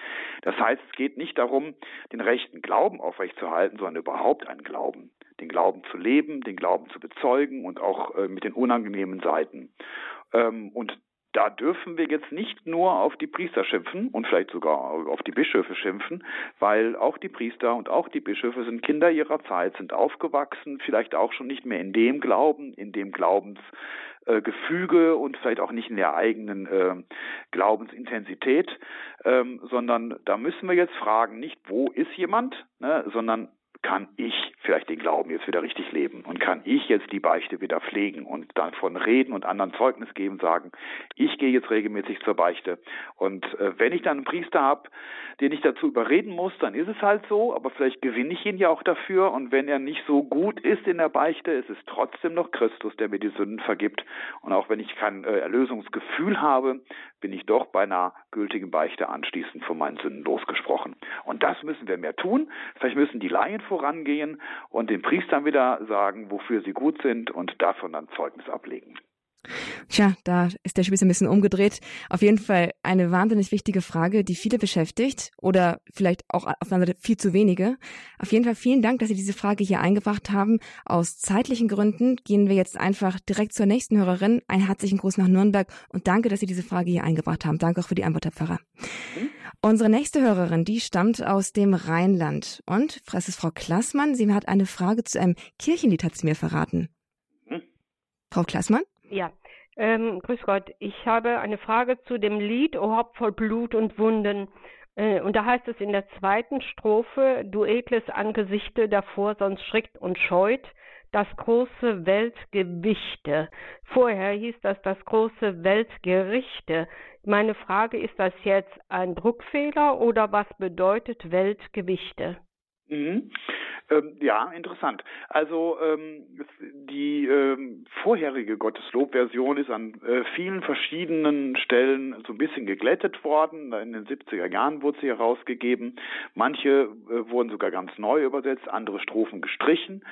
Das heißt, es geht nicht darum, den rechten Glauben aufrechtzuerhalten, sondern überhaupt einen Glauben. Den Glauben zu leben, den Glauben zu bezeugen und auch äh, mit den unangenehmen Seiten. Ähm, und da dürfen wir jetzt nicht nur auf die Priester schimpfen und vielleicht sogar auf die Bischöfe schimpfen, weil auch die Priester und auch die Bischöfe sind Kinder ihrer Zeit, sind aufgewachsen, vielleicht auch schon nicht mehr in dem Glauben, in dem Glaubensgefüge und vielleicht auch nicht in der eigenen äh, Glaubensintensität, ähm, sondern da müssen wir jetzt fragen, nicht wo ist jemand, ne, sondern kann ich vielleicht den Glauben jetzt wieder richtig leben und kann ich jetzt die Beichte wieder pflegen und davon reden und anderen Zeugnis geben, sagen, ich gehe jetzt regelmäßig zur Beichte. Und äh, wenn ich dann einen Priester habe, den ich dazu überreden muss, dann ist es halt so, aber vielleicht gewinne ich ihn ja auch dafür und wenn er nicht so gut ist in der Beichte, ist es trotzdem noch Christus, der mir die Sünden vergibt. Und auch wenn ich kein äh, Erlösungsgefühl habe, bin ich doch bei einer gültigen Beichte anschließend von meinen Sünden losgesprochen. Und das müssen wir mehr tun. Vielleicht müssen die Laien vorangehen und den Priestern wieder sagen, wofür sie gut sind und davon dann Zeugnis ablegen. Tja, da ist der Spieß ein bisschen umgedreht. Auf jeden Fall eine wahnsinnig wichtige Frage, die viele beschäftigt oder vielleicht auch auf Seite viel zu wenige. Auf jeden Fall vielen Dank, dass Sie diese Frage hier eingebracht haben. Aus zeitlichen Gründen gehen wir jetzt einfach direkt zur nächsten Hörerin. Einen herzlichen Gruß nach Nürnberg und danke, dass Sie diese Frage hier eingebracht haben. Danke auch für die Antwort, Herr Pfarrer. Mhm. Unsere nächste Hörerin, die stammt aus dem Rheinland. Und, es ist Frau Klassmann, sie hat eine Frage zu einem Kirchenlied, hat sie mir verraten. Mhm. Frau Klassmann? Ja, Ähm, grüß Gott, ich habe eine Frage zu dem Lied O Haupt voll Blut und Wunden. Äh, und da heißt es in der zweiten Strophe, du edles Angesichte davor, sonst schrickt und scheut, das große Weltgewichte. Vorher hieß das das große Weltgerichte. Meine Frage, ist das jetzt ein Druckfehler oder was bedeutet Weltgewichte? Mhm. Ähm, ja, interessant. Also ähm, die ähm, vorherige Gotteslob-Version ist an äh, vielen verschiedenen Stellen so ein bisschen geglättet worden. In den 70er Jahren wurde sie herausgegeben. Manche äh, wurden sogar ganz neu übersetzt, andere Strophen gestrichen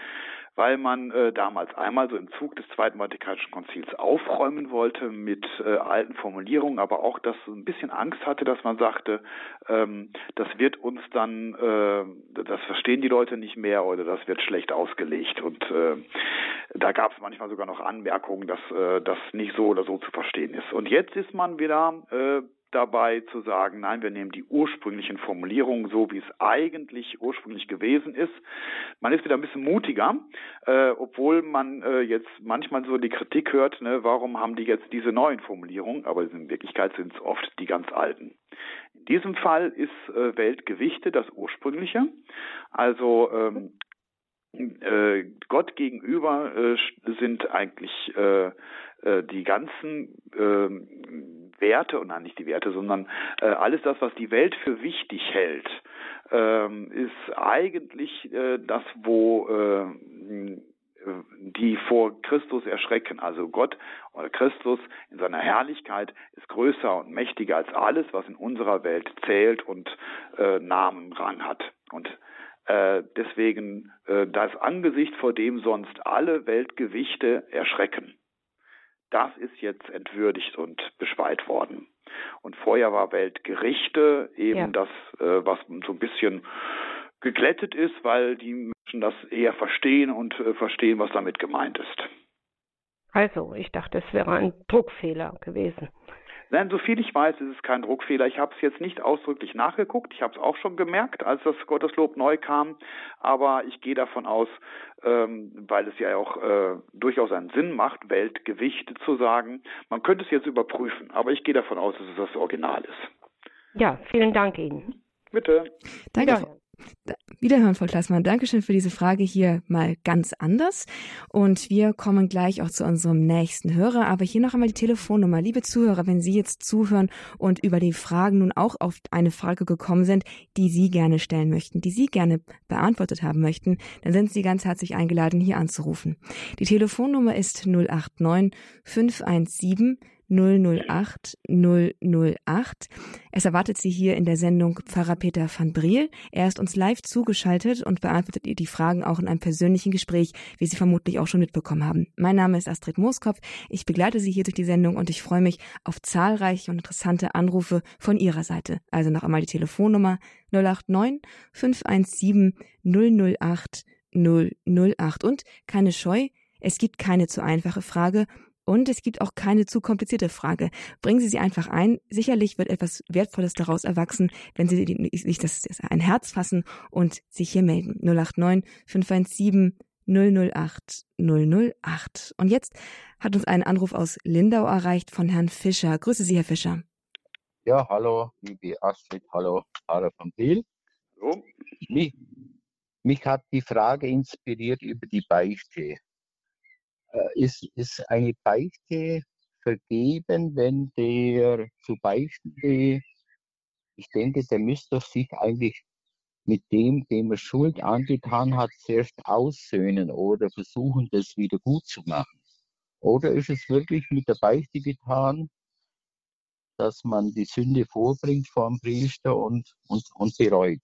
weil man äh, damals einmal so im Zug des Zweiten Vatikanischen Konzils aufräumen wollte mit äh, alten Formulierungen, aber auch, dass ein bisschen Angst hatte, dass man sagte, ähm, das wird uns dann, äh, das verstehen die Leute nicht mehr oder das wird schlecht ausgelegt. Und äh, da gab es manchmal sogar noch Anmerkungen, dass äh, das nicht so oder so zu verstehen ist. Und jetzt ist man wieder äh, dabei zu sagen, nein, wir nehmen die ursprünglichen Formulierungen so, wie es eigentlich ursprünglich gewesen ist. Man ist wieder ein bisschen mutiger, äh, obwohl man äh, jetzt manchmal so die Kritik hört, ne, warum haben die jetzt diese neuen Formulierungen, aber in Wirklichkeit sind es oft die ganz alten. In diesem Fall ist äh, Weltgewichte das ursprüngliche, also ähm, äh, Gott gegenüber äh, sind eigentlich äh, die ganzen äh, Werte, und nein, nicht die Werte, sondern äh, alles das, was die Welt für wichtig hält, ähm, ist eigentlich äh, das, wo äh, die vor Christus erschrecken. Also Gott oder Christus in seiner Herrlichkeit ist größer und mächtiger als alles, was in unserer Welt zählt und äh, Namen, Rang hat. Und äh, deswegen äh, das Angesicht, vor dem sonst alle Weltgewichte erschrecken das ist jetzt entwürdigt und beschweit worden. Und vorher war Weltgerichte eben ja. das, äh, was so ein bisschen geglättet ist, weil die Menschen das eher verstehen und äh, verstehen, was damit gemeint ist. Also, ich dachte, es wäre ein Druckfehler gewesen. Nein, soviel ich weiß, ist es kein Druckfehler. Ich habe es jetzt nicht ausdrücklich nachgeguckt. Ich habe es auch schon gemerkt, als das Gotteslob neu kam. Aber ich gehe davon aus, ähm, weil es ja auch äh, durchaus einen Sinn macht, Weltgewichte zu sagen. Man könnte es jetzt überprüfen, aber ich gehe davon aus, dass es das Original ist. Ja, vielen Dank Ihnen. Bitte. Danke. Wiederhören, Frau Klassmann. Dankeschön für diese Frage hier mal ganz anders. Und wir kommen gleich auch zu unserem nächsten Hörer. Aber hier noch einmal die Telefonnummer. Liebe Zuhörer, wenn Sie jetzt zuhören und über die Fragen nun auch auf eine Frage gekommen sind, die Sie gerne stellen möchten, die Sie gerne beantwortet haben möchten, dann sind Sie ganz herzlich eingeladen, hier anzurufen. Die Telefonnummer ist 089 517 008 008. Es erwartet Sie hier in der Sendung Pfarrer Peter van Briel. Er ist uns live zugeschaltet und beantwortet ihr die Fragen auch in einem persönlichen Gespräch, wie Sie vermutlich auch schon mitbekommen haben. Mein Name ist Astrid Mooskopf. Ich begleite Sie hier durch die Sendung und ich freue mich auf zahlreiche und interessante Anrufe von Ihrer Seite. Also noch einmal die Telefonnummer 089 517 008 008 und keine Scheu, es gibt keine zu einfache Frage und es gibt auch keine zu komplizierte Frage. Bringen Sie sie einfach ein. Sicherlich wird etwas Wertvolles daraus erwachsen, wenn Sie sich das, das ein Herz fassen und sich hier melden. 089 517 008 008. Und jetzt hat uns ein Anruf aus Lindau erreicht von Herrn Fischer. Grüße Sie, Herr Fischer. Ja, hallo, liebe Astrid, hallo, Sarah von Biel. Hallo. Mich, mich hat die Frage inspiriert über die Beichte. Äh, ist, ist eine Beichte vergeben, wenn der zu beichtende, ich denke, der müsste sich eigentlich mit dem, dem er Schuld angetan hat, zuerst aussöhnen oder versuchen, das wieder gut zu machen. Oder ist es wirklich mit der Beichte getan, dass man die Sünde vorbringt vor dem Priester und, und, und bereut?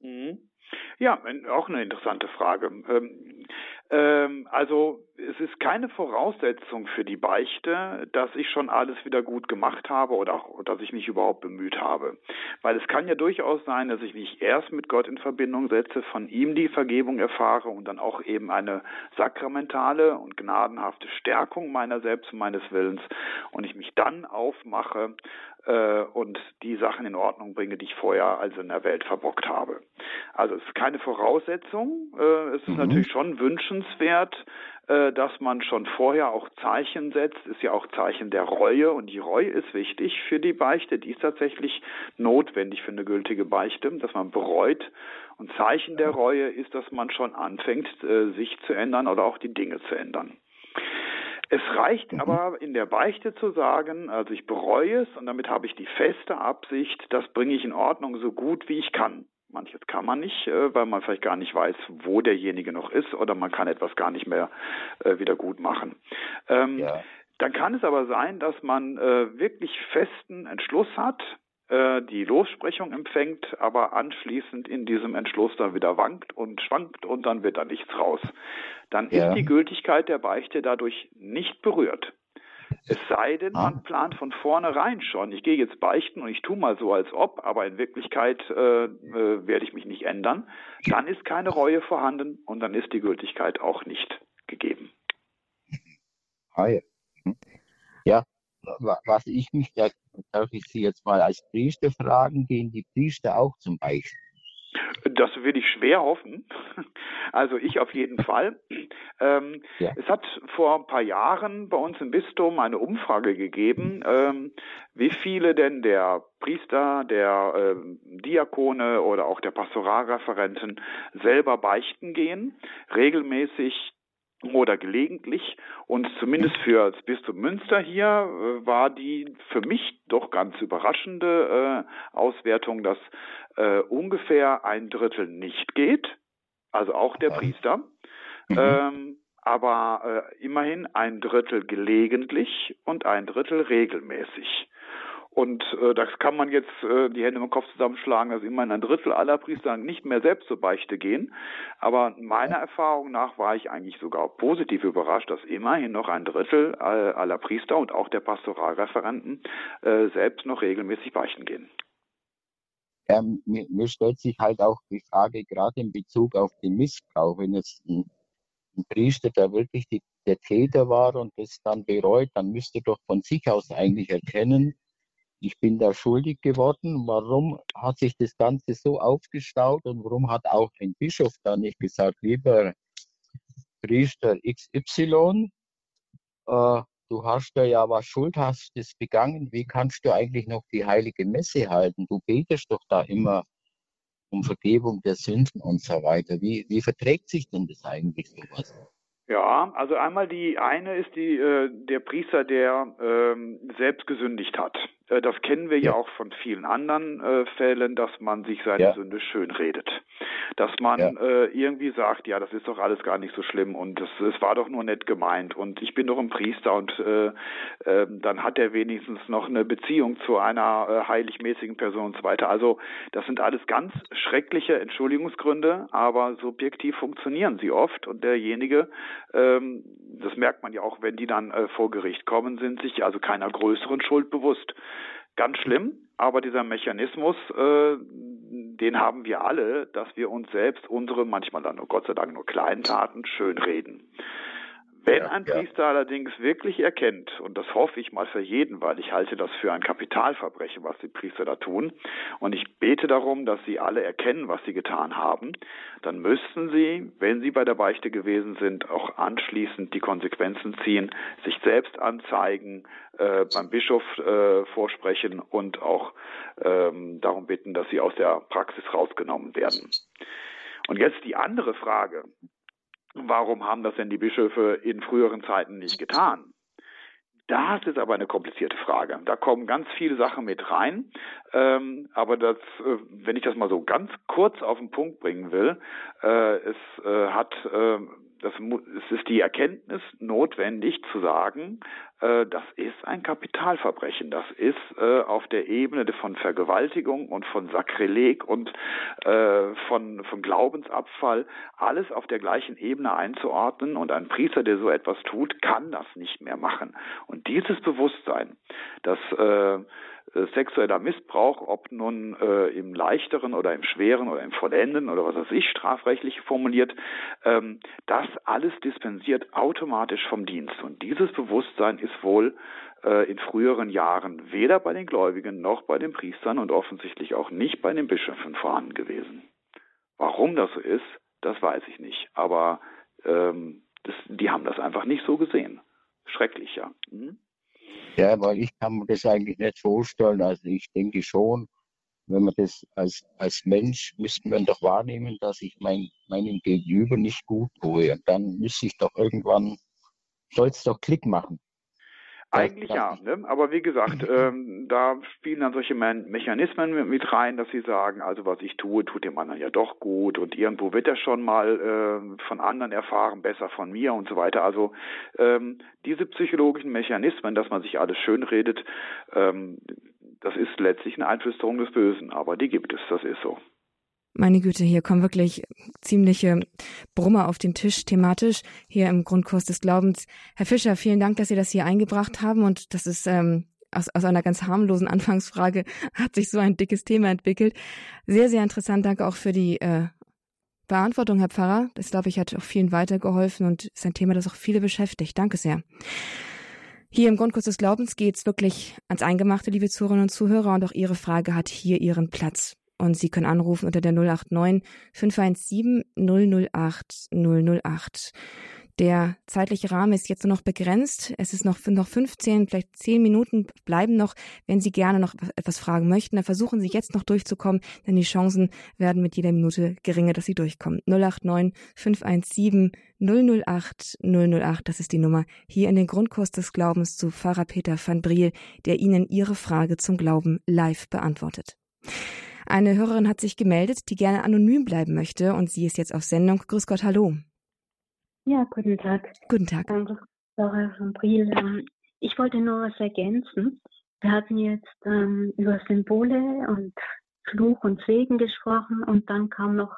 Mhm. Ja, auch eine interessante Frage. Ähm, ähm, also es ist keine Voraussetzung für die Beichte, dass ich schon alles wieder gut gemacht habe oder auch, dass ich mich überhaupt bemüht habe. Weil es kann ja durchaus sein, dass ich mich erst mit Gott in Verbindung setze, von ihm die Vergebung erfahre und dann auch eben eine sakramentale und gnadenhafte Stärkung meiner selbst und meines Willens und ich mich dann aufmache äh, und die Sachen in Ordnung bringe, die ich vorher also in der Welt verbockt habe. Also es ist keine Voraussetzung. Äh, es ist mhm. natürlich schon wünschenswert, äh, dass man schon vorher auch Zeichen setzt, ist ja auch Zeichen der Reue und die Reue ist wichtig für die Beichte, die ist tatsächlich notwendig für eine gültige Beichte, dass man bereut und Zeichen der Reue ist, dass man schon anfängt, äh, sich zu ändern oder auch die Dinge zu ändern. Es reicht mhm. aber in der Beichte zu sagen, also ich bereue es und damit habe ich die feste Absicht, das bringe ich in Ordnung so gut wie ich kann. Manches kann man nicht, äh, weil man vielleicht gar nicht weiß, wo derjenige noch ist oder man kann etwas gar nicht mehr äh, wieder gut machen. Ähm, ja. Dann kann es aber sein, dass man äh, wirklich festen Entschluss hat, die Lossprechung empfängt, aber anschließend in diesem Entschluss dann wieder wankt und schwankt und dann wird da nichts raus. Dann ja. ist die Gültigkeit der Beichte dadurch nicht berührt. Es sei denn, man ah. plant von vornherein schon, ich gehe jetzt beichten und ich tue mal so, als ob, aber in Wirklichkeit äh, äh, werde ich mich nicht ändern. Dann ist keine Reue vorhanden und dann ist die Gültigkeit auch nicht gegeben. Hi. Ja, was ich mich, da darf ich Sie jetzt mal als Priester fragen, gehen die Priester auch zum Beichten? Das will ich schwer hoffen. Also ich auf jeden Fall. Ähm, ja. Es hat vor ein paar Jahren bei uns im Bistum eine Umfrage gegeben, ähm, wie viele denn der Priester, der ähm, Diakone oder auch der Pastoralreferenten selber beichten gehen, regelmäßig oder gelegentlich. Und zumindest für das Bistum Münster hier äh, war die für mich doch ganz überraschende äh, Auswertung, dass äh, ungefähr ein Drittel nicht geht, also auch der Priester. Mhm. Ähm, aber äh, immerhin ein Drittel gelegentlich und ein Drittel regelmäßig. Und äh, das kann man jetzt äh, die Hände im Kopf zusammenschlagen, dass immerhin ein Drittel aller Priester nicht mehr selbst zur Beichte gehen. Aber meiner Erfahrung nach war ich eigentlich sogar positiv überrascht, dass immerhin noch ein Drittel äh, aller Priester und auch der Pastoralreferenten äh, selbst noch regelmäßig beichten gehen. Ähm, mir, mir, stellt sich halt auch die Frage, gerade in Bezug auf den Missbrauch, wenn jetzt ein, ein Priester, der wirklich die, der Täter war und das dann bereut, dann müsste doch von sich aus eigentlich erkennen, ich bin da schuldig geworden. Warum hat sich das Ganze so aufgestaut und warum hat auch ein Bischof da nicht gesagt, lieber Priester XY, äh, du hast da ja was Schuld, hast das begangen, wie kannst du eigentlich noch die heilige Messe halten? Du betest doch da immer um Vergebung der Sünden und so weiter. Wie, wie verträgt sich denn das eigentlich sowas? Ja, also einmal die eine ist die äh, der Priester, der ähm, selbst gesündigt hat. Äh, das kennen wir ja. ja auch von vielen anderen äh, Fällen, dass man sich seine ja. Sünde schönredet. Dass man ja. äh, irgendwie sagt, ja, das ist doch alles gar nicht so schlimm und es war doch nur nett gemeint und ich bin doch ein Priester und äh, äh, dann hat er wenigstens noch eine Beziehung zu einer äh, heiligmäßigen Person und so weiter. Also das sind alles ganz schreckliche Entschuldigungsgründe, aber subjektiv funktionieren sie oft und derjenige ähm, das merkt man ja auch, wenn die dann äh, vor Gericht kommen, sind sich also keiner größeren Schuld bewusst. Ganz schlimm, aber dieser Mechanismus, äh, den haben wir alle, dass wir uns selbst unsere manchmal dann nur Gott sei Dank nur kleinen Taten schönreden. Wenn ein Priester allerdings wirklich erkennt, und das hoffe ich mal für jeden, weil ich halte das für ein Kapitalverbrechen, was die Priester da tun, und ich bete darum, dass sie alle erkennen, was sie getan haben, dann müssten sie, wenn sie bei der Beichte gewesen sind, auch anschließend die Konsequenzen ziehen, sich selbst anzeigen, äh, beim Bischof äh, vorsprechen und auch ähm, darum bitten, dass sie aus der Praxis rausgenommen werden. Und jetzt die andere Frage, Warum haben das denn die Bischöfe in früheren Zeiten nicht getan? Das ist aber eine komplizierte Frage. Da kommen ganz viele Sachen mit rein. Ähm, aber das, äh, wenn ich das mal so ganz kurz auf den Punkt bringen will, äh, es äh, hat äh, das, es ist die Erkenntnis notwendig zu sagen, äh, das ist ein Kapitalverbrechen. Das ist äh, auf der Ebene von Vergewaltigung und von Sakrileg und äh, von, von Glaubensabfall alles auf der gleichen Ebene einzuordnen. Und ein Priester, der so etwas tut, kann das nicht mehr machen. Und dieses Bewusstsein, dass äh, sexueller Missbrauch, ob nun äh, im leichteren oder im schweren oder im vollenden oder was weiß ich, strafrechtlich formuliert, ähm, das alles dispensiert automatisch vom Dienst. Und dieses Bewusstsein ist wohl äh, in früheren Jahren weder bei den Gläubigen noch bei den Priestern und offensichtlich auch nicht bei den Bischöfen vorhanden gewesen. Warum das so ist, das weiß ich nicht. Aber ähm, das, die haben das einfach nicht so gesehen. Schrecklich, ja. Mhm. Ja, weil ich kann mir das eigentlich nicht vorstellen. Also ich denke schon, wenn man das als, als Mensch, müsste man doch wahrnehmen, dass ich mein, meinem Gegenüber nicht gut tue. Und dann müsste ich doch irgendwann, soll es doch Klick machen. Eigentlich ja, ne? aber wie gesagt, ähm, da spielen dann solche Me Mechanismen mit rein, dass sie sagen, also was ich tue, tut dem anderen ja doch gut und irgendwo wird er schon mal äh, von anderen erfahren, besser von mir und so weiter. Also ähm, diese psychologischen Mechanismen, dass man sich alles schönredet, ähm, das ist letztlich eine Einflüsterung des Bösen, aber die gibt es, das ist so. Meine Güte, hier kommen wirklich ziemliche Brummer auf den Tisch thematisch hier im Grundkurs des Glaubens. Herr Fischer, vielen Dank, dass Sie das hier eingebracht haben und das ist ähm, aus, aus einer ganz harmlosen Anfangsfrage hat sich so ein dickes Thema entwickelt. Sehr, sehr interessant. Danke auch für die äh, Beantwortung, Herr Pfarrer. Das, glaube ich, hat auch vielen weitergeholfen und ist ein Thema, das auch viele beschäftigt. Danke sehr. Hier im Grundkurs des Glaubens geht's wirklich ans Eingemachte, liebe Zuhörerinnen und Zuhörer, und auch Ihre Frage hat hier ihren Platz. Und Sie können anrufen unter der 089 517 008 008. Der zeitliche Rahmen ist jetzt nur noch begrenzt. Es ist noch, noch 15, vielleicht 10 Minuten bleiben noch. Wenn Sie gerne noch etwas fragen möchten, dann versuchen Sie jetzt noch durchzukommen, denn die Chancen werden mit jeder Minute geringer, dass Sie durchkommen. 089 517 008 008, das ist die Nummer hier in den Grundkurs des Glaubens zu Pfarrer Peter van Briel, der Ihnen Ihre Frage zum Glauben live beantwortet. Eine Hörerin hat sich gemeldet, die gerne anonym bleiben möchte und sie ist jetzt auf Sendung. Grüß Gott, hallo. Ja, guten Tag. Guten Tag. Danke, Sarah von Briel. Ähm, ich wollte nur was ergänzen. Wir hatten jetzt ähm, über Symbole und Fluch und Segen gesprochen und dann kam noch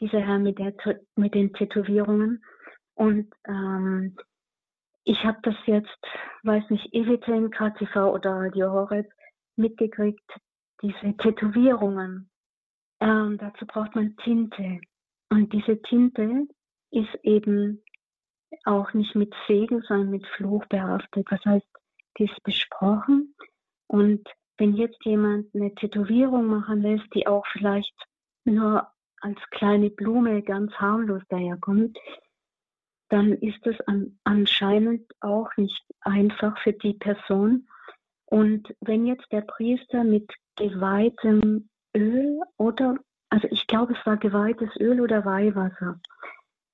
dieser Herr mit, der, mit den Tätowierungen. Und ähm, ich habe das jetzt, weiß nicht, Evitem, KTV oder Radio Horeb mitgekriegt, diese Tätowierungen, ähm, dazu braucht man Tinte. Und diese Tinte ist eben auch nicht mit Segen, sondern mit Fluch behaftet. Das heißt, die ist besprochen. Und wenn jetzt jemand eine Tätowierung machen lässt, die auch vielleicht nur als kleine Blume ganz harmlos daherkommt, dann ist es an, anscheinend auch nicht einfach für die Person. Und wenn jetzt der Priester mit geweihtem Öl oder, also ich glaube, es war geweihtes Öl oder Weihwasser,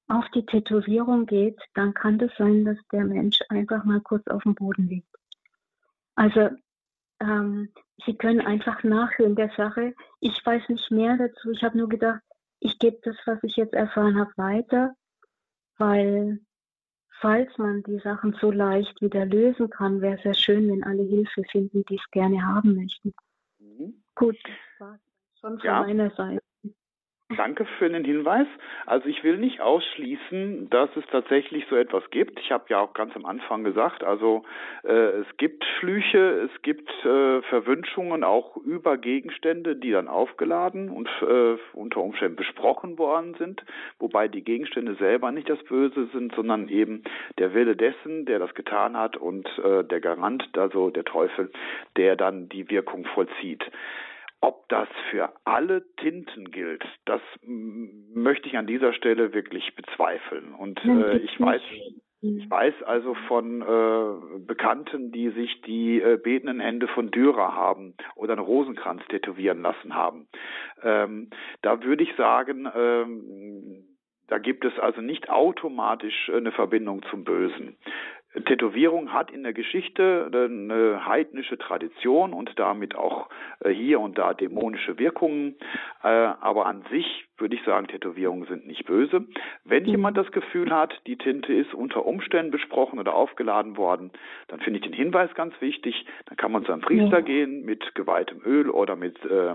auf die Tätowierung geht, dann kann das sein, dass der Mensch einfach mal kurz auf dem Boden liegt. Also ähm, Sie können einfach nachhören der Sache. Ich weiß nicht mehr dazu. Ich habe nur gedacht, ich gebe das, was ich jetzt erfahren habe, weiter, weil falls man die Sachen so leicht wieder lösen kann, wäre es sehr schön, wenn alle Hilfe finden, die es gerne haben möchten. Mhm. Gut, das war schon von ja. meiner Seite. Danke für den Hinweis. Also ich will nicht ausschließen, dass es tatsächlich so etwas gibt. Ich habe ja auch ganz am Anfang gesagt, also äh, es gibt Flüche, es gibt äh, Verwünschungen auch über Gegenstände, die dann aufgeladen und äh, unter Umständen besprochen worden sind, wobei die Gegenstände selber nicht das Böse sind, sondern eben der Wille dessen, der das getan hat und äh, der Garant, also der Teufel, der dann die Wirkung vollzieht. Ob das für alle Tinten gilt, das möchte ich an dieser Stelle wirklich bezweifeln. Und äh, ich weiß, ich weiß also von äh, Bekannten, die sich die äh, betenden Hände von Dürer haben oder einen Rosenkranz tätowieren lassen haben. Ähm, da würde ich sagen, ähm, da gibt es also nicht automatisch eine Verbindung zum Bösen. Tätowierung hat in der Geschichte eine heidnische Tradition und damit auch äh, hier und da dämonische Wirkungen. Äh, aber an sich würde ich sagen, Tätowierungen sind nicht böse. Wenn mhm. jemand das Gefühl hat, die Tinte ist unter Umständen besprochen oder aufgeladen worden, dann finde ich den Hinweis ganz wichtig. Dann kann man zu einem Priester ja. gehen mit geweihtem Öl oder mit äh,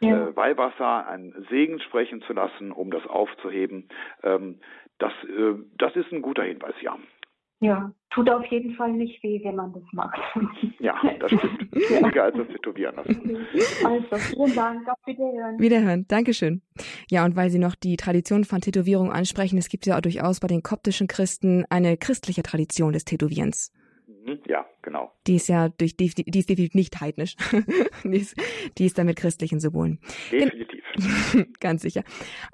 ja. äh, Weihwasser einen Segen sprechen zu lassen, um das aufzuheben. Ähm, das, äh, das ist ein guter Hinweis, ja. Ja, tut auf jeden Fall nicht weh, wenn man das macht. Ja, das stimmt. Egal als das Tätowieren. Also, vielen Dank. Auf Wiederhören. Wiederhören. Dankeschön. Ja, und weil Sie noch die Tradition von Tätowierung ansprechen, es gibt ja auch durchaus bei den koptischen Christen eine christliche Tradition des Tätowierens. Mhm, ja, genau. Die ist ja durch, die, die ist definitiv nicht heidnisch. die, ist, die ist dann mit christlichen Symbolen. Definitiv. Ganz sicher.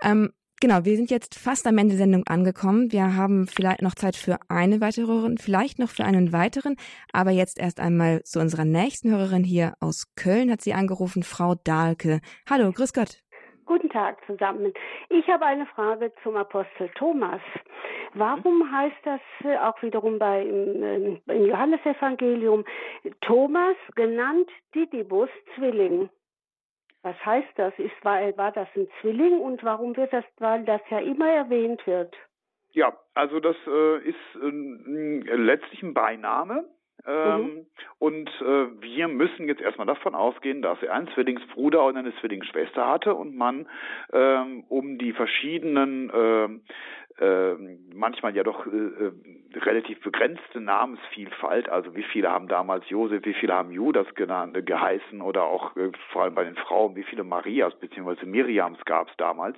Ähm, Genau, wir sind jetzt fast am Ende der Sendung angekommen. Wir haben vielleicht noch Zeit für eine weitere Hörerin, vielleicht noch für einen weiteren. Aber jetzt erst einmal zu unserer nächsten Hörerin hier aus Köln hat sie angerufen, Frau Dahlke. Hallo, grüß Gott. Guten Tag zusammen. Ich habe eine Frage zum Apostel Thomas. Warum heißt das äh, auch wiederum bei, im, im Johannesevangelium Thomas genannt Didybus Zwilling? Was heißt das? Ist, war, war das ein Zwilling und warum wird das, weil das ja immer erwähnt wird? Ja, also das äh, ist äh, letztlich ein Beiname. Ähm, mhm. Und äh, wir müssen jetzt erstmal davon ausgehen, dass er einen Zwillingsbruder und eine Zwillingsschwester hatte und man ähm, um die verschiedenen ähm, äh, manchmal ja doch äh, äh, relativ begrenzte Namensvielfalt. Also wie viele haben damals Josef, wie viele haben Judas genannt, äh, geheißen oder auch äh, vor allem bei den Frauen, wie viele Marias bzw. Miriams gab es damals,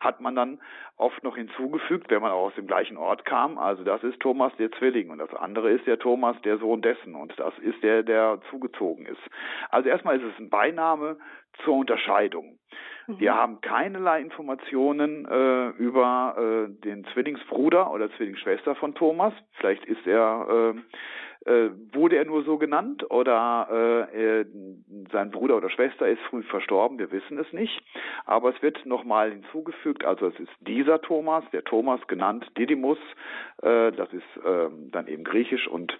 hat man dann oft noch hinzugefügt, wenn man auch aus dem gleichen Ort kam. Also das ist Thomas der Zwilling und das andere ist der Thomas der Sohn dessen und das ist der, der zugezogen ist. Also erstmal ist es ein Beiname zur Unterscheidung. Wir mhm. haben keinerlei Informationen äh, über äh, den Zwillingsbruder oder Zwillingsschwester von Thomas. Vielleicht ist er äh, äh, wurde er nur so genannt oder äh, sein Bruder oder Schwester ist früh verstorben, wir wissen es nicht. Aber es wird nochmal hinzugefügt, also es ist dieser Thomas, der Thomas genannt Didymus, äh, das ist äh, dann eben griechisch und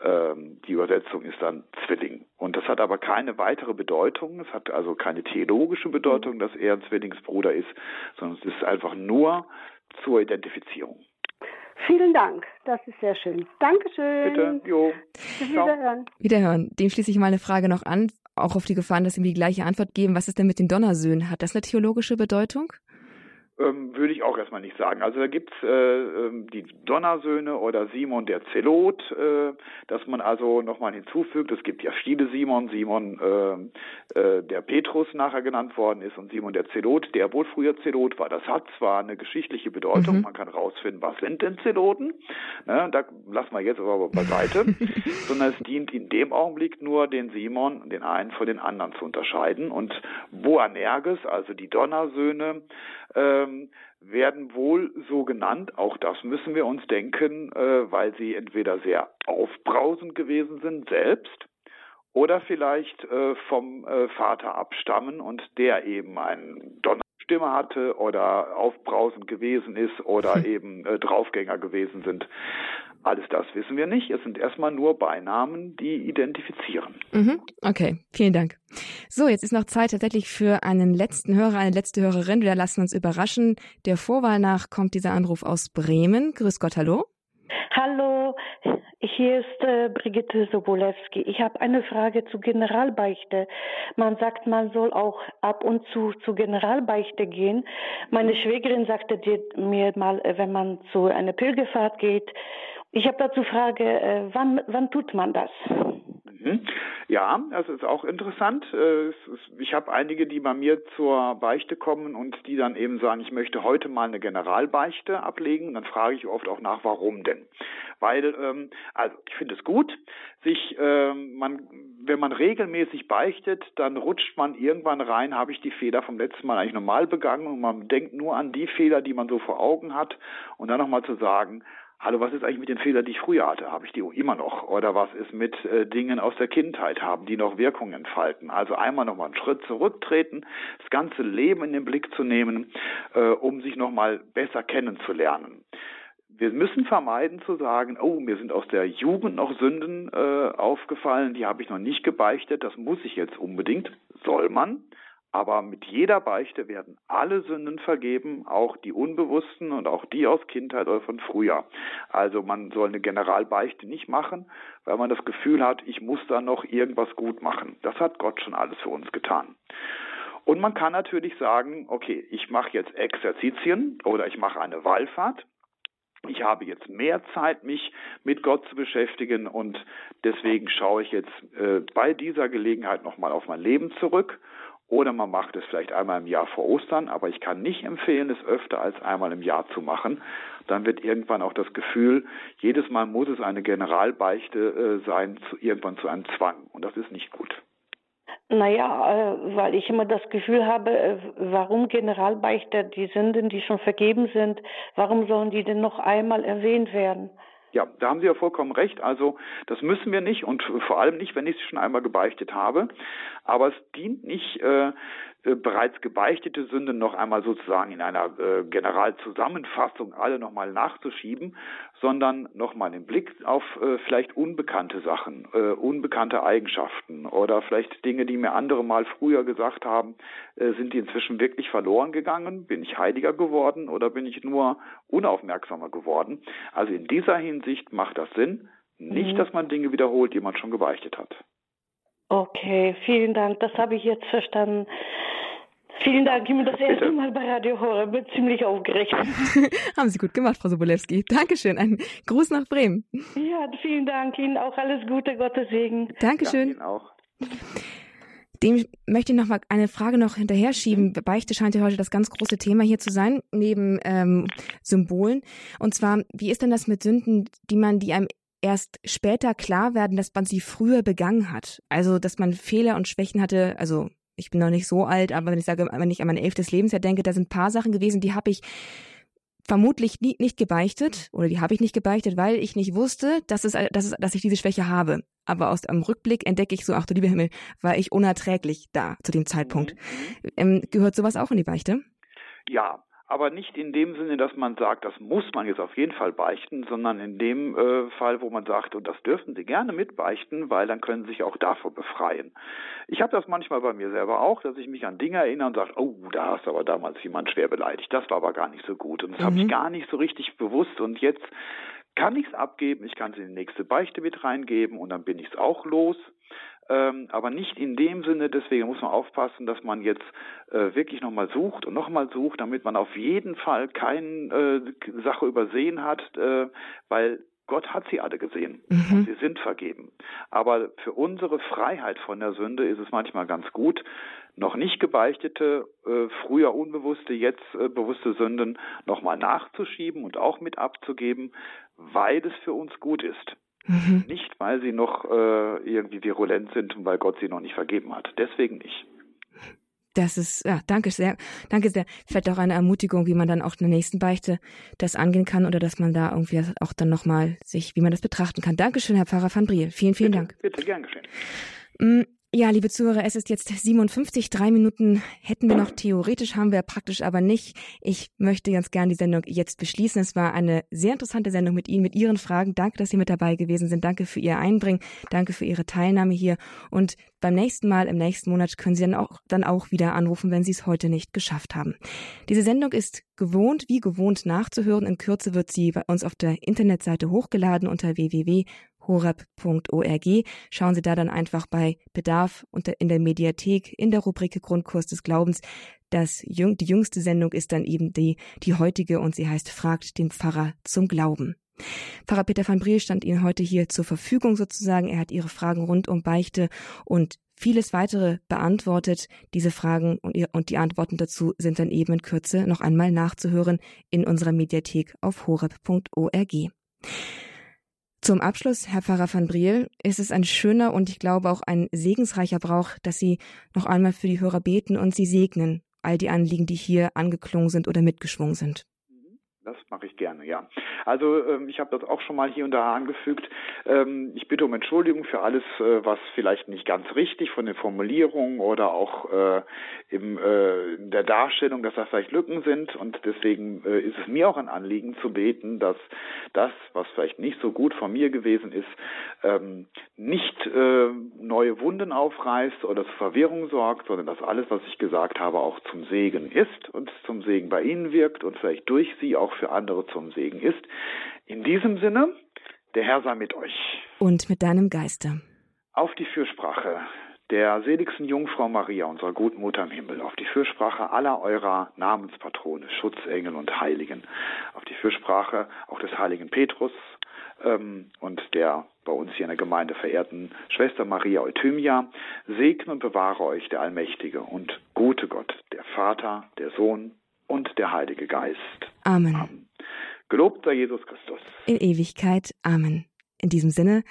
äh, die Übersetzung ist dann Zwilling. Und das hat aber keine weitere Bedeutung, es hat also keine theologische Bedeutung, dass er ein Zwillingsbruder ist, sondern es ist einfach nur zur Identifizierung. Vielen Dank, das ist sehr schön. Dankeschön. Bitte, jo. Wiederhören. Wiederhören. Dem schließe ich mal eine Frage noch an, auch auf die Gefahren, dass Sie mir die gleiche Antwort geben. Was ist denn mit den Donnersöhnen? Hat das eine theologische Bedeutung? Ähm, würde ich auch erstmal nicht sagen. Also da gibt's äh, ähm, die Donnersöhne oder Simon der Zelot, äh, dass man also nochmal hinzufügt. Es gibt ja viele Simon, Simon äh, äh, der Petrus nachher genannt worden ist und Simon der Zelot, der wohl früher Zelot war. Das hat zwar eine geschichtliche Bedeutung, mhm. man kann rausfinden, was sind denn Zeloten, ne, da lassen wir jetzt aber beiseite, sondern es dient in dem Augenblick nur den Simon, den einen von den anderen zu unterscheiden und Boanerges, also die Donnersöhne, ähm, werden wohl so genannt, auch das müssen wir uns denken, äh, weil sie entweder sehr aufbrausend gewesen sind selbst oder vielleicht äh, vom äh, Vater abstammen und der eben einen Donnerstimme hatte oder aufbrausend gewesen ist oder hm. eben äh, Draufgänger gewesen sind. Alles das wissen wir nicht. Es sind erstmal nur Beinamen, die identifizieren. Mhm. Okay, vielen Dank. So, jetzt ist noch Zeit tatsächlich für einen letzten Hörer, eine letzte Hörerin. Wir lassen uns überraschen. Der Vorwahl nach kommt dieser Anruf aus Bremen. Grüß Gott, hallo. Hallo, hier ist äh, Brigitte Sobolewski. Ich habe eine Frage zu Generalbeichte. Man sagt, man soll auch ab und zu zu Generalbeichte gehen. Meine Schwägerin sagte mir mal, äh, wenn man zu einer Pilgerfahrt geht, ich habe dazu Frage, äh, wann, wann tut man das? Mhm. Ja, das ist auch interessant. Äh, ich habe einige, die bei mir zur Beichte kommen und die dann eben sagen, ich möchte heute mal eine Generalbeichte ablegen. Dann frage ich oft auch nach, warum denn? Weil, ähm, also ich finde es gut, sich, ähm, man, wenn man regelmäßig beichtet, dann rutscht man irgendwann rein, habe ich die Fehler vom letzten Mal eigentlich normal begangen und man denkt nur an die Fehler, die man so vor Augen hat und dann nochmal zu sagen, Hallo, was ist eigentlich mit den Fehlern, die ich früher hatte? Habe ich die immer noch? Oder was ist mit äh, Dingen aus der Kindheit? Haben die noch Wirkungen entfalten? Also einmal nochmal einen Schritt zurücktreten, das ganze Leben in den Blick zu nehmen, äh, um sich nochmal besser kennenzulernen. Wir müssen vermeiden zu sagen, oh, mir sind aus der Jugend noch Sünden äh, aufgefallen, die habe ich noch nicht gebeichtet, das muss ich jetzt unbedingt. Soll man, aber mit jeder Beichte werden alle Sünden vergeben, auch die unbewussten und auch die aus Kindheit oder von früher. Also man soll eine Generalbeichte nicht machen, weil man das Gefühl hat, ich muss da noch irgendwas gut machen. Das hat Gott schon alles für uns getan. Und man kann natürlich sagen, okay, ich mache jetzt Exerzitien oder ich mache eine Wallfahrt. Ich habe jetzt mehr Zeit, mich mit Gott zu beschäftigen und deswegen schaue ich jetzt äh, bei dieser Gelegenheit nochmal auf mein Leben zurück oder man macht es vielleicht einmal im Jahr vor Ostern, aber ich kann nicht empfehlen, es öfter als einmal im Jahr zu machen. Dann wird irgendwann auch das Gefühl, jedes Mal muss es eine Generalbeichte äh, sein, zu, irgendwann zu einem Zwang. Und das ist nicht gut. Naja, äh, weil ich immer das Gefühl habe, äh, warum Generalbeichter die Sünden, die schon vergeben sind, warum sollen die denn noch einmal erwähnt werden? Ja, da haben Sie ja vollkommen recht. Also das müssen wir nicht und vor allem nicht, wenn ich es schon einmal gebeichtet habe. Aber es dient nicht, äh, bereits gebeichtete Sünden noch einmal sozusagen in einer äh, Generalzusammenfassung alle nochmal nachzuschieben, sondern nochmal den Blick auf äh, vielleicht unbekannte Sachen, äh, unbekannte Eigenschaften oder vielleicht Dinge, die mir andere mal früher gesagt haben, äh, sind die inzwischen wirklich verloren gegangen? Bin ich heiliger geworden oder bin ich nur unaufmerksamer geworden? Also in dieser Hinsicht macht das Sinn, nicht, mhm. dass man Dinge wiederholt, die man schon gebeichtet hat. Okay, vielen Dank. Das habe ich jetzt verstanden. Vielen Dank. Ich bin das erste Mal bei Radio Horror. Bin ziemlich aufgeregt. Haben Sie gut gemacht, Frau Sobolewski. Dankeschön. Ein Gruß nach Bremen. Ja, vielen Dank. Ihnen auch alles Gute, Gottes Segen. Dankeschön. Ja, Ihnen auch. Dem möchte ich noch mal eine Frage noch hinterher schieben. Beichte scheint ja heute das ganz große Thema hier zu sein, neben ähm, Symbolen. Und zwar, wie ist denn das mit Sünden, die man, die einem erst später klar werden, dass man sie früher begangen hat. Also, dass man Fehler und Schwächen hatte, also ich bin noch nicht so alt, aber wenn ich sage, wenn ich an mein elftes Lebensjahr denke, da sind ein paar Sachen gewesen, die habe ich vermutlich nie, nicht gebeichtet oder die habe ich nicht gebeichtet, weil ich nicht wusste, dass, es, dass, es, dass ich diese Schwäche habe. Aber aus dem Rückblick entdecke ich so, ach du lieber Himmel, war ich unerträglich da zu dem Zeitpunkt. Mhm. Ähm, gehört sowas auch in die Beichte? Ja, aber nicht in dem Sinne, dass man sagt, das muss man jetzt auf jeden Fall beichten, sondern in dem äh, Fall, wo man sagt, und das dürfen Sie gerne mitbeichten, weil dann können Sie sich auch davor befreien. Ich habe das manchmal bei mir selber auch, dass ich mich an Dinge erinnere und sage, oh, da hast du aber damals jemand schwer beleidigt, das war aber gar nicht so gut und das mhm. habe ich gar nicht so richtig bewusst und jetzt kann ich es abgeben, ich kann es in die nächste Beichte mit reingeben und dann bin ich es auch los ähm, aber nicht in dem Sinne, deswegen muss man aufpassen, dass man jetzt äh, wirklich nochmal sucht und nochmal sucht, damit man auf jeden Fall keine äh, Sache übersehen hat, äh, weil Gott hat sie alle gesehen mhm. und sie sind vergeben. Aber für unsere Freiheit von der Sünde ist es manchmal ganz gut, noch nicht gebeichtete, äh, früher unbewusste, jetzt äh, bewusste Sünden nochmal nachzuschieben und auch mit abzugeben, weil es für uns gut ist. Mhm. Nicht, weil sie noch äh, irgendwie virulent sind und weil Gott sie noch nicht vergeben hat. Deswegen nicht. Das ist, ja, danke sehr, danke sehr. Vielleicht auch eine Ermutigung, wie man dann auch in der nächsten Beichte das angehen kann oder dass man da irgendwie auch dann nochmal sich, wie man das betrachten kann. Dankeschön, Herr Pfarrer van Briel. Vielen, vielen bitte, Dank. Bitte, gern geschehen. Ja, liebe Zuhörer, es ist jetzt 57, drei Minuten hätten wir noch theoretisch, haben wir praktisch aber nicht. Ich möchte ganz gern die Sendung jetzt beschließen. Es war eine sehr interessante Sendung mit Ihnen, mit Ihren Fragen. Danke, dass Sie mit dabei gewesen sind. Danke für Ihr Einbringen. Danke für Ihre Teilnahme hier. Und beim nächsten Mal, im nächsten Monat, können Sie dann auch, dann auch wieder anrufen, wenn Sie es heute nicht geschafft haben. Diese Sendung ist gewohnt, wie gewohnt nachzuhören. In Kürze wird sie bei uns auf der Internetseite hochgeladen unter www horab.org. Schauen Sie da dann einfach bei Bedarf unter, in der Mediathek in der Rubrik Grundkurs des Glaubens. Das, die jüngste Sendung ist dann eben die, die heutige und sie heißt Fragt den Pfarrer zum Glauben. Pfarrer Peter van Briel stand Ihnen heute hier zur Verfügung sozusagen. Er hat Ihre Fragen rund um Beichte und vieles weitere beantwortet. Diese Fragen und, und die Antworten dazu sind dann eben in Kürze noch einmal nachzuhören in unserer Mediathek auf horeb.org. Zum Abschluss, Herr Pfarrer van Briel, ist es ein schöner und ich glaube auch ein segensreicher Brauch, dass Sie noch einmal für die Hörer beten und sie segnen, all die Anliegen, die hier angeklungen sind oder mitgeschwungen sind. Das mache ich gerne, ja. Also ähm, ich habe das auch schon mal hier und da angefügt. Ähm, ich bitte um Entschuldigung für alles, äh, was vielleicht nicht ganz richtig von den Formulierungen oder auch äh, im, äh, in der Darstellung, dass da vielleicht Lücken sind. Und deswegen äh, ist es mir auch ein Anliegen zu beten, dass das, was vielleicht nicht so gut von mir gewesen ist, ähm, nicht äh, neue Wunden aufreißt oder zu Verwirrung sorgt, sondern dass alles, was ich gesagt habe, auch zum Segen ist und zum Segen bei Ihnen wirkt und vielleicht durch Sie auch für andere zum Segen ist. In diesem Sinne, der Herr sei mit euch. Und mit deinem Geiste. Auf die Fürsprache der seligsten Jungfrau Maria, unserer guten Mutter im Himmel, auf die Fürsprache aller eurer Namenspatrone, Schutzengel und Heiligen, auf die Fürsprache auch des heiligen Petrus ähm, und der bei uns hier in der Gemeinde verehrten Schwester Maria Euthymia, segne und bewahre euch der allmächtige und gute Gott, der Vater, der Sohn und der Heilige Geist. Amen. Amen. Gelobt sei Jesus Christus. In Ewigkeit. Amen. In diesem Sinne,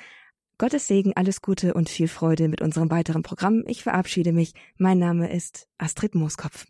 Gottes Segen, alles Gute und viel Freude mit unserem weiteren Programm. Ich verabschiede mich. Mein Name ist Astrid Mooskopf.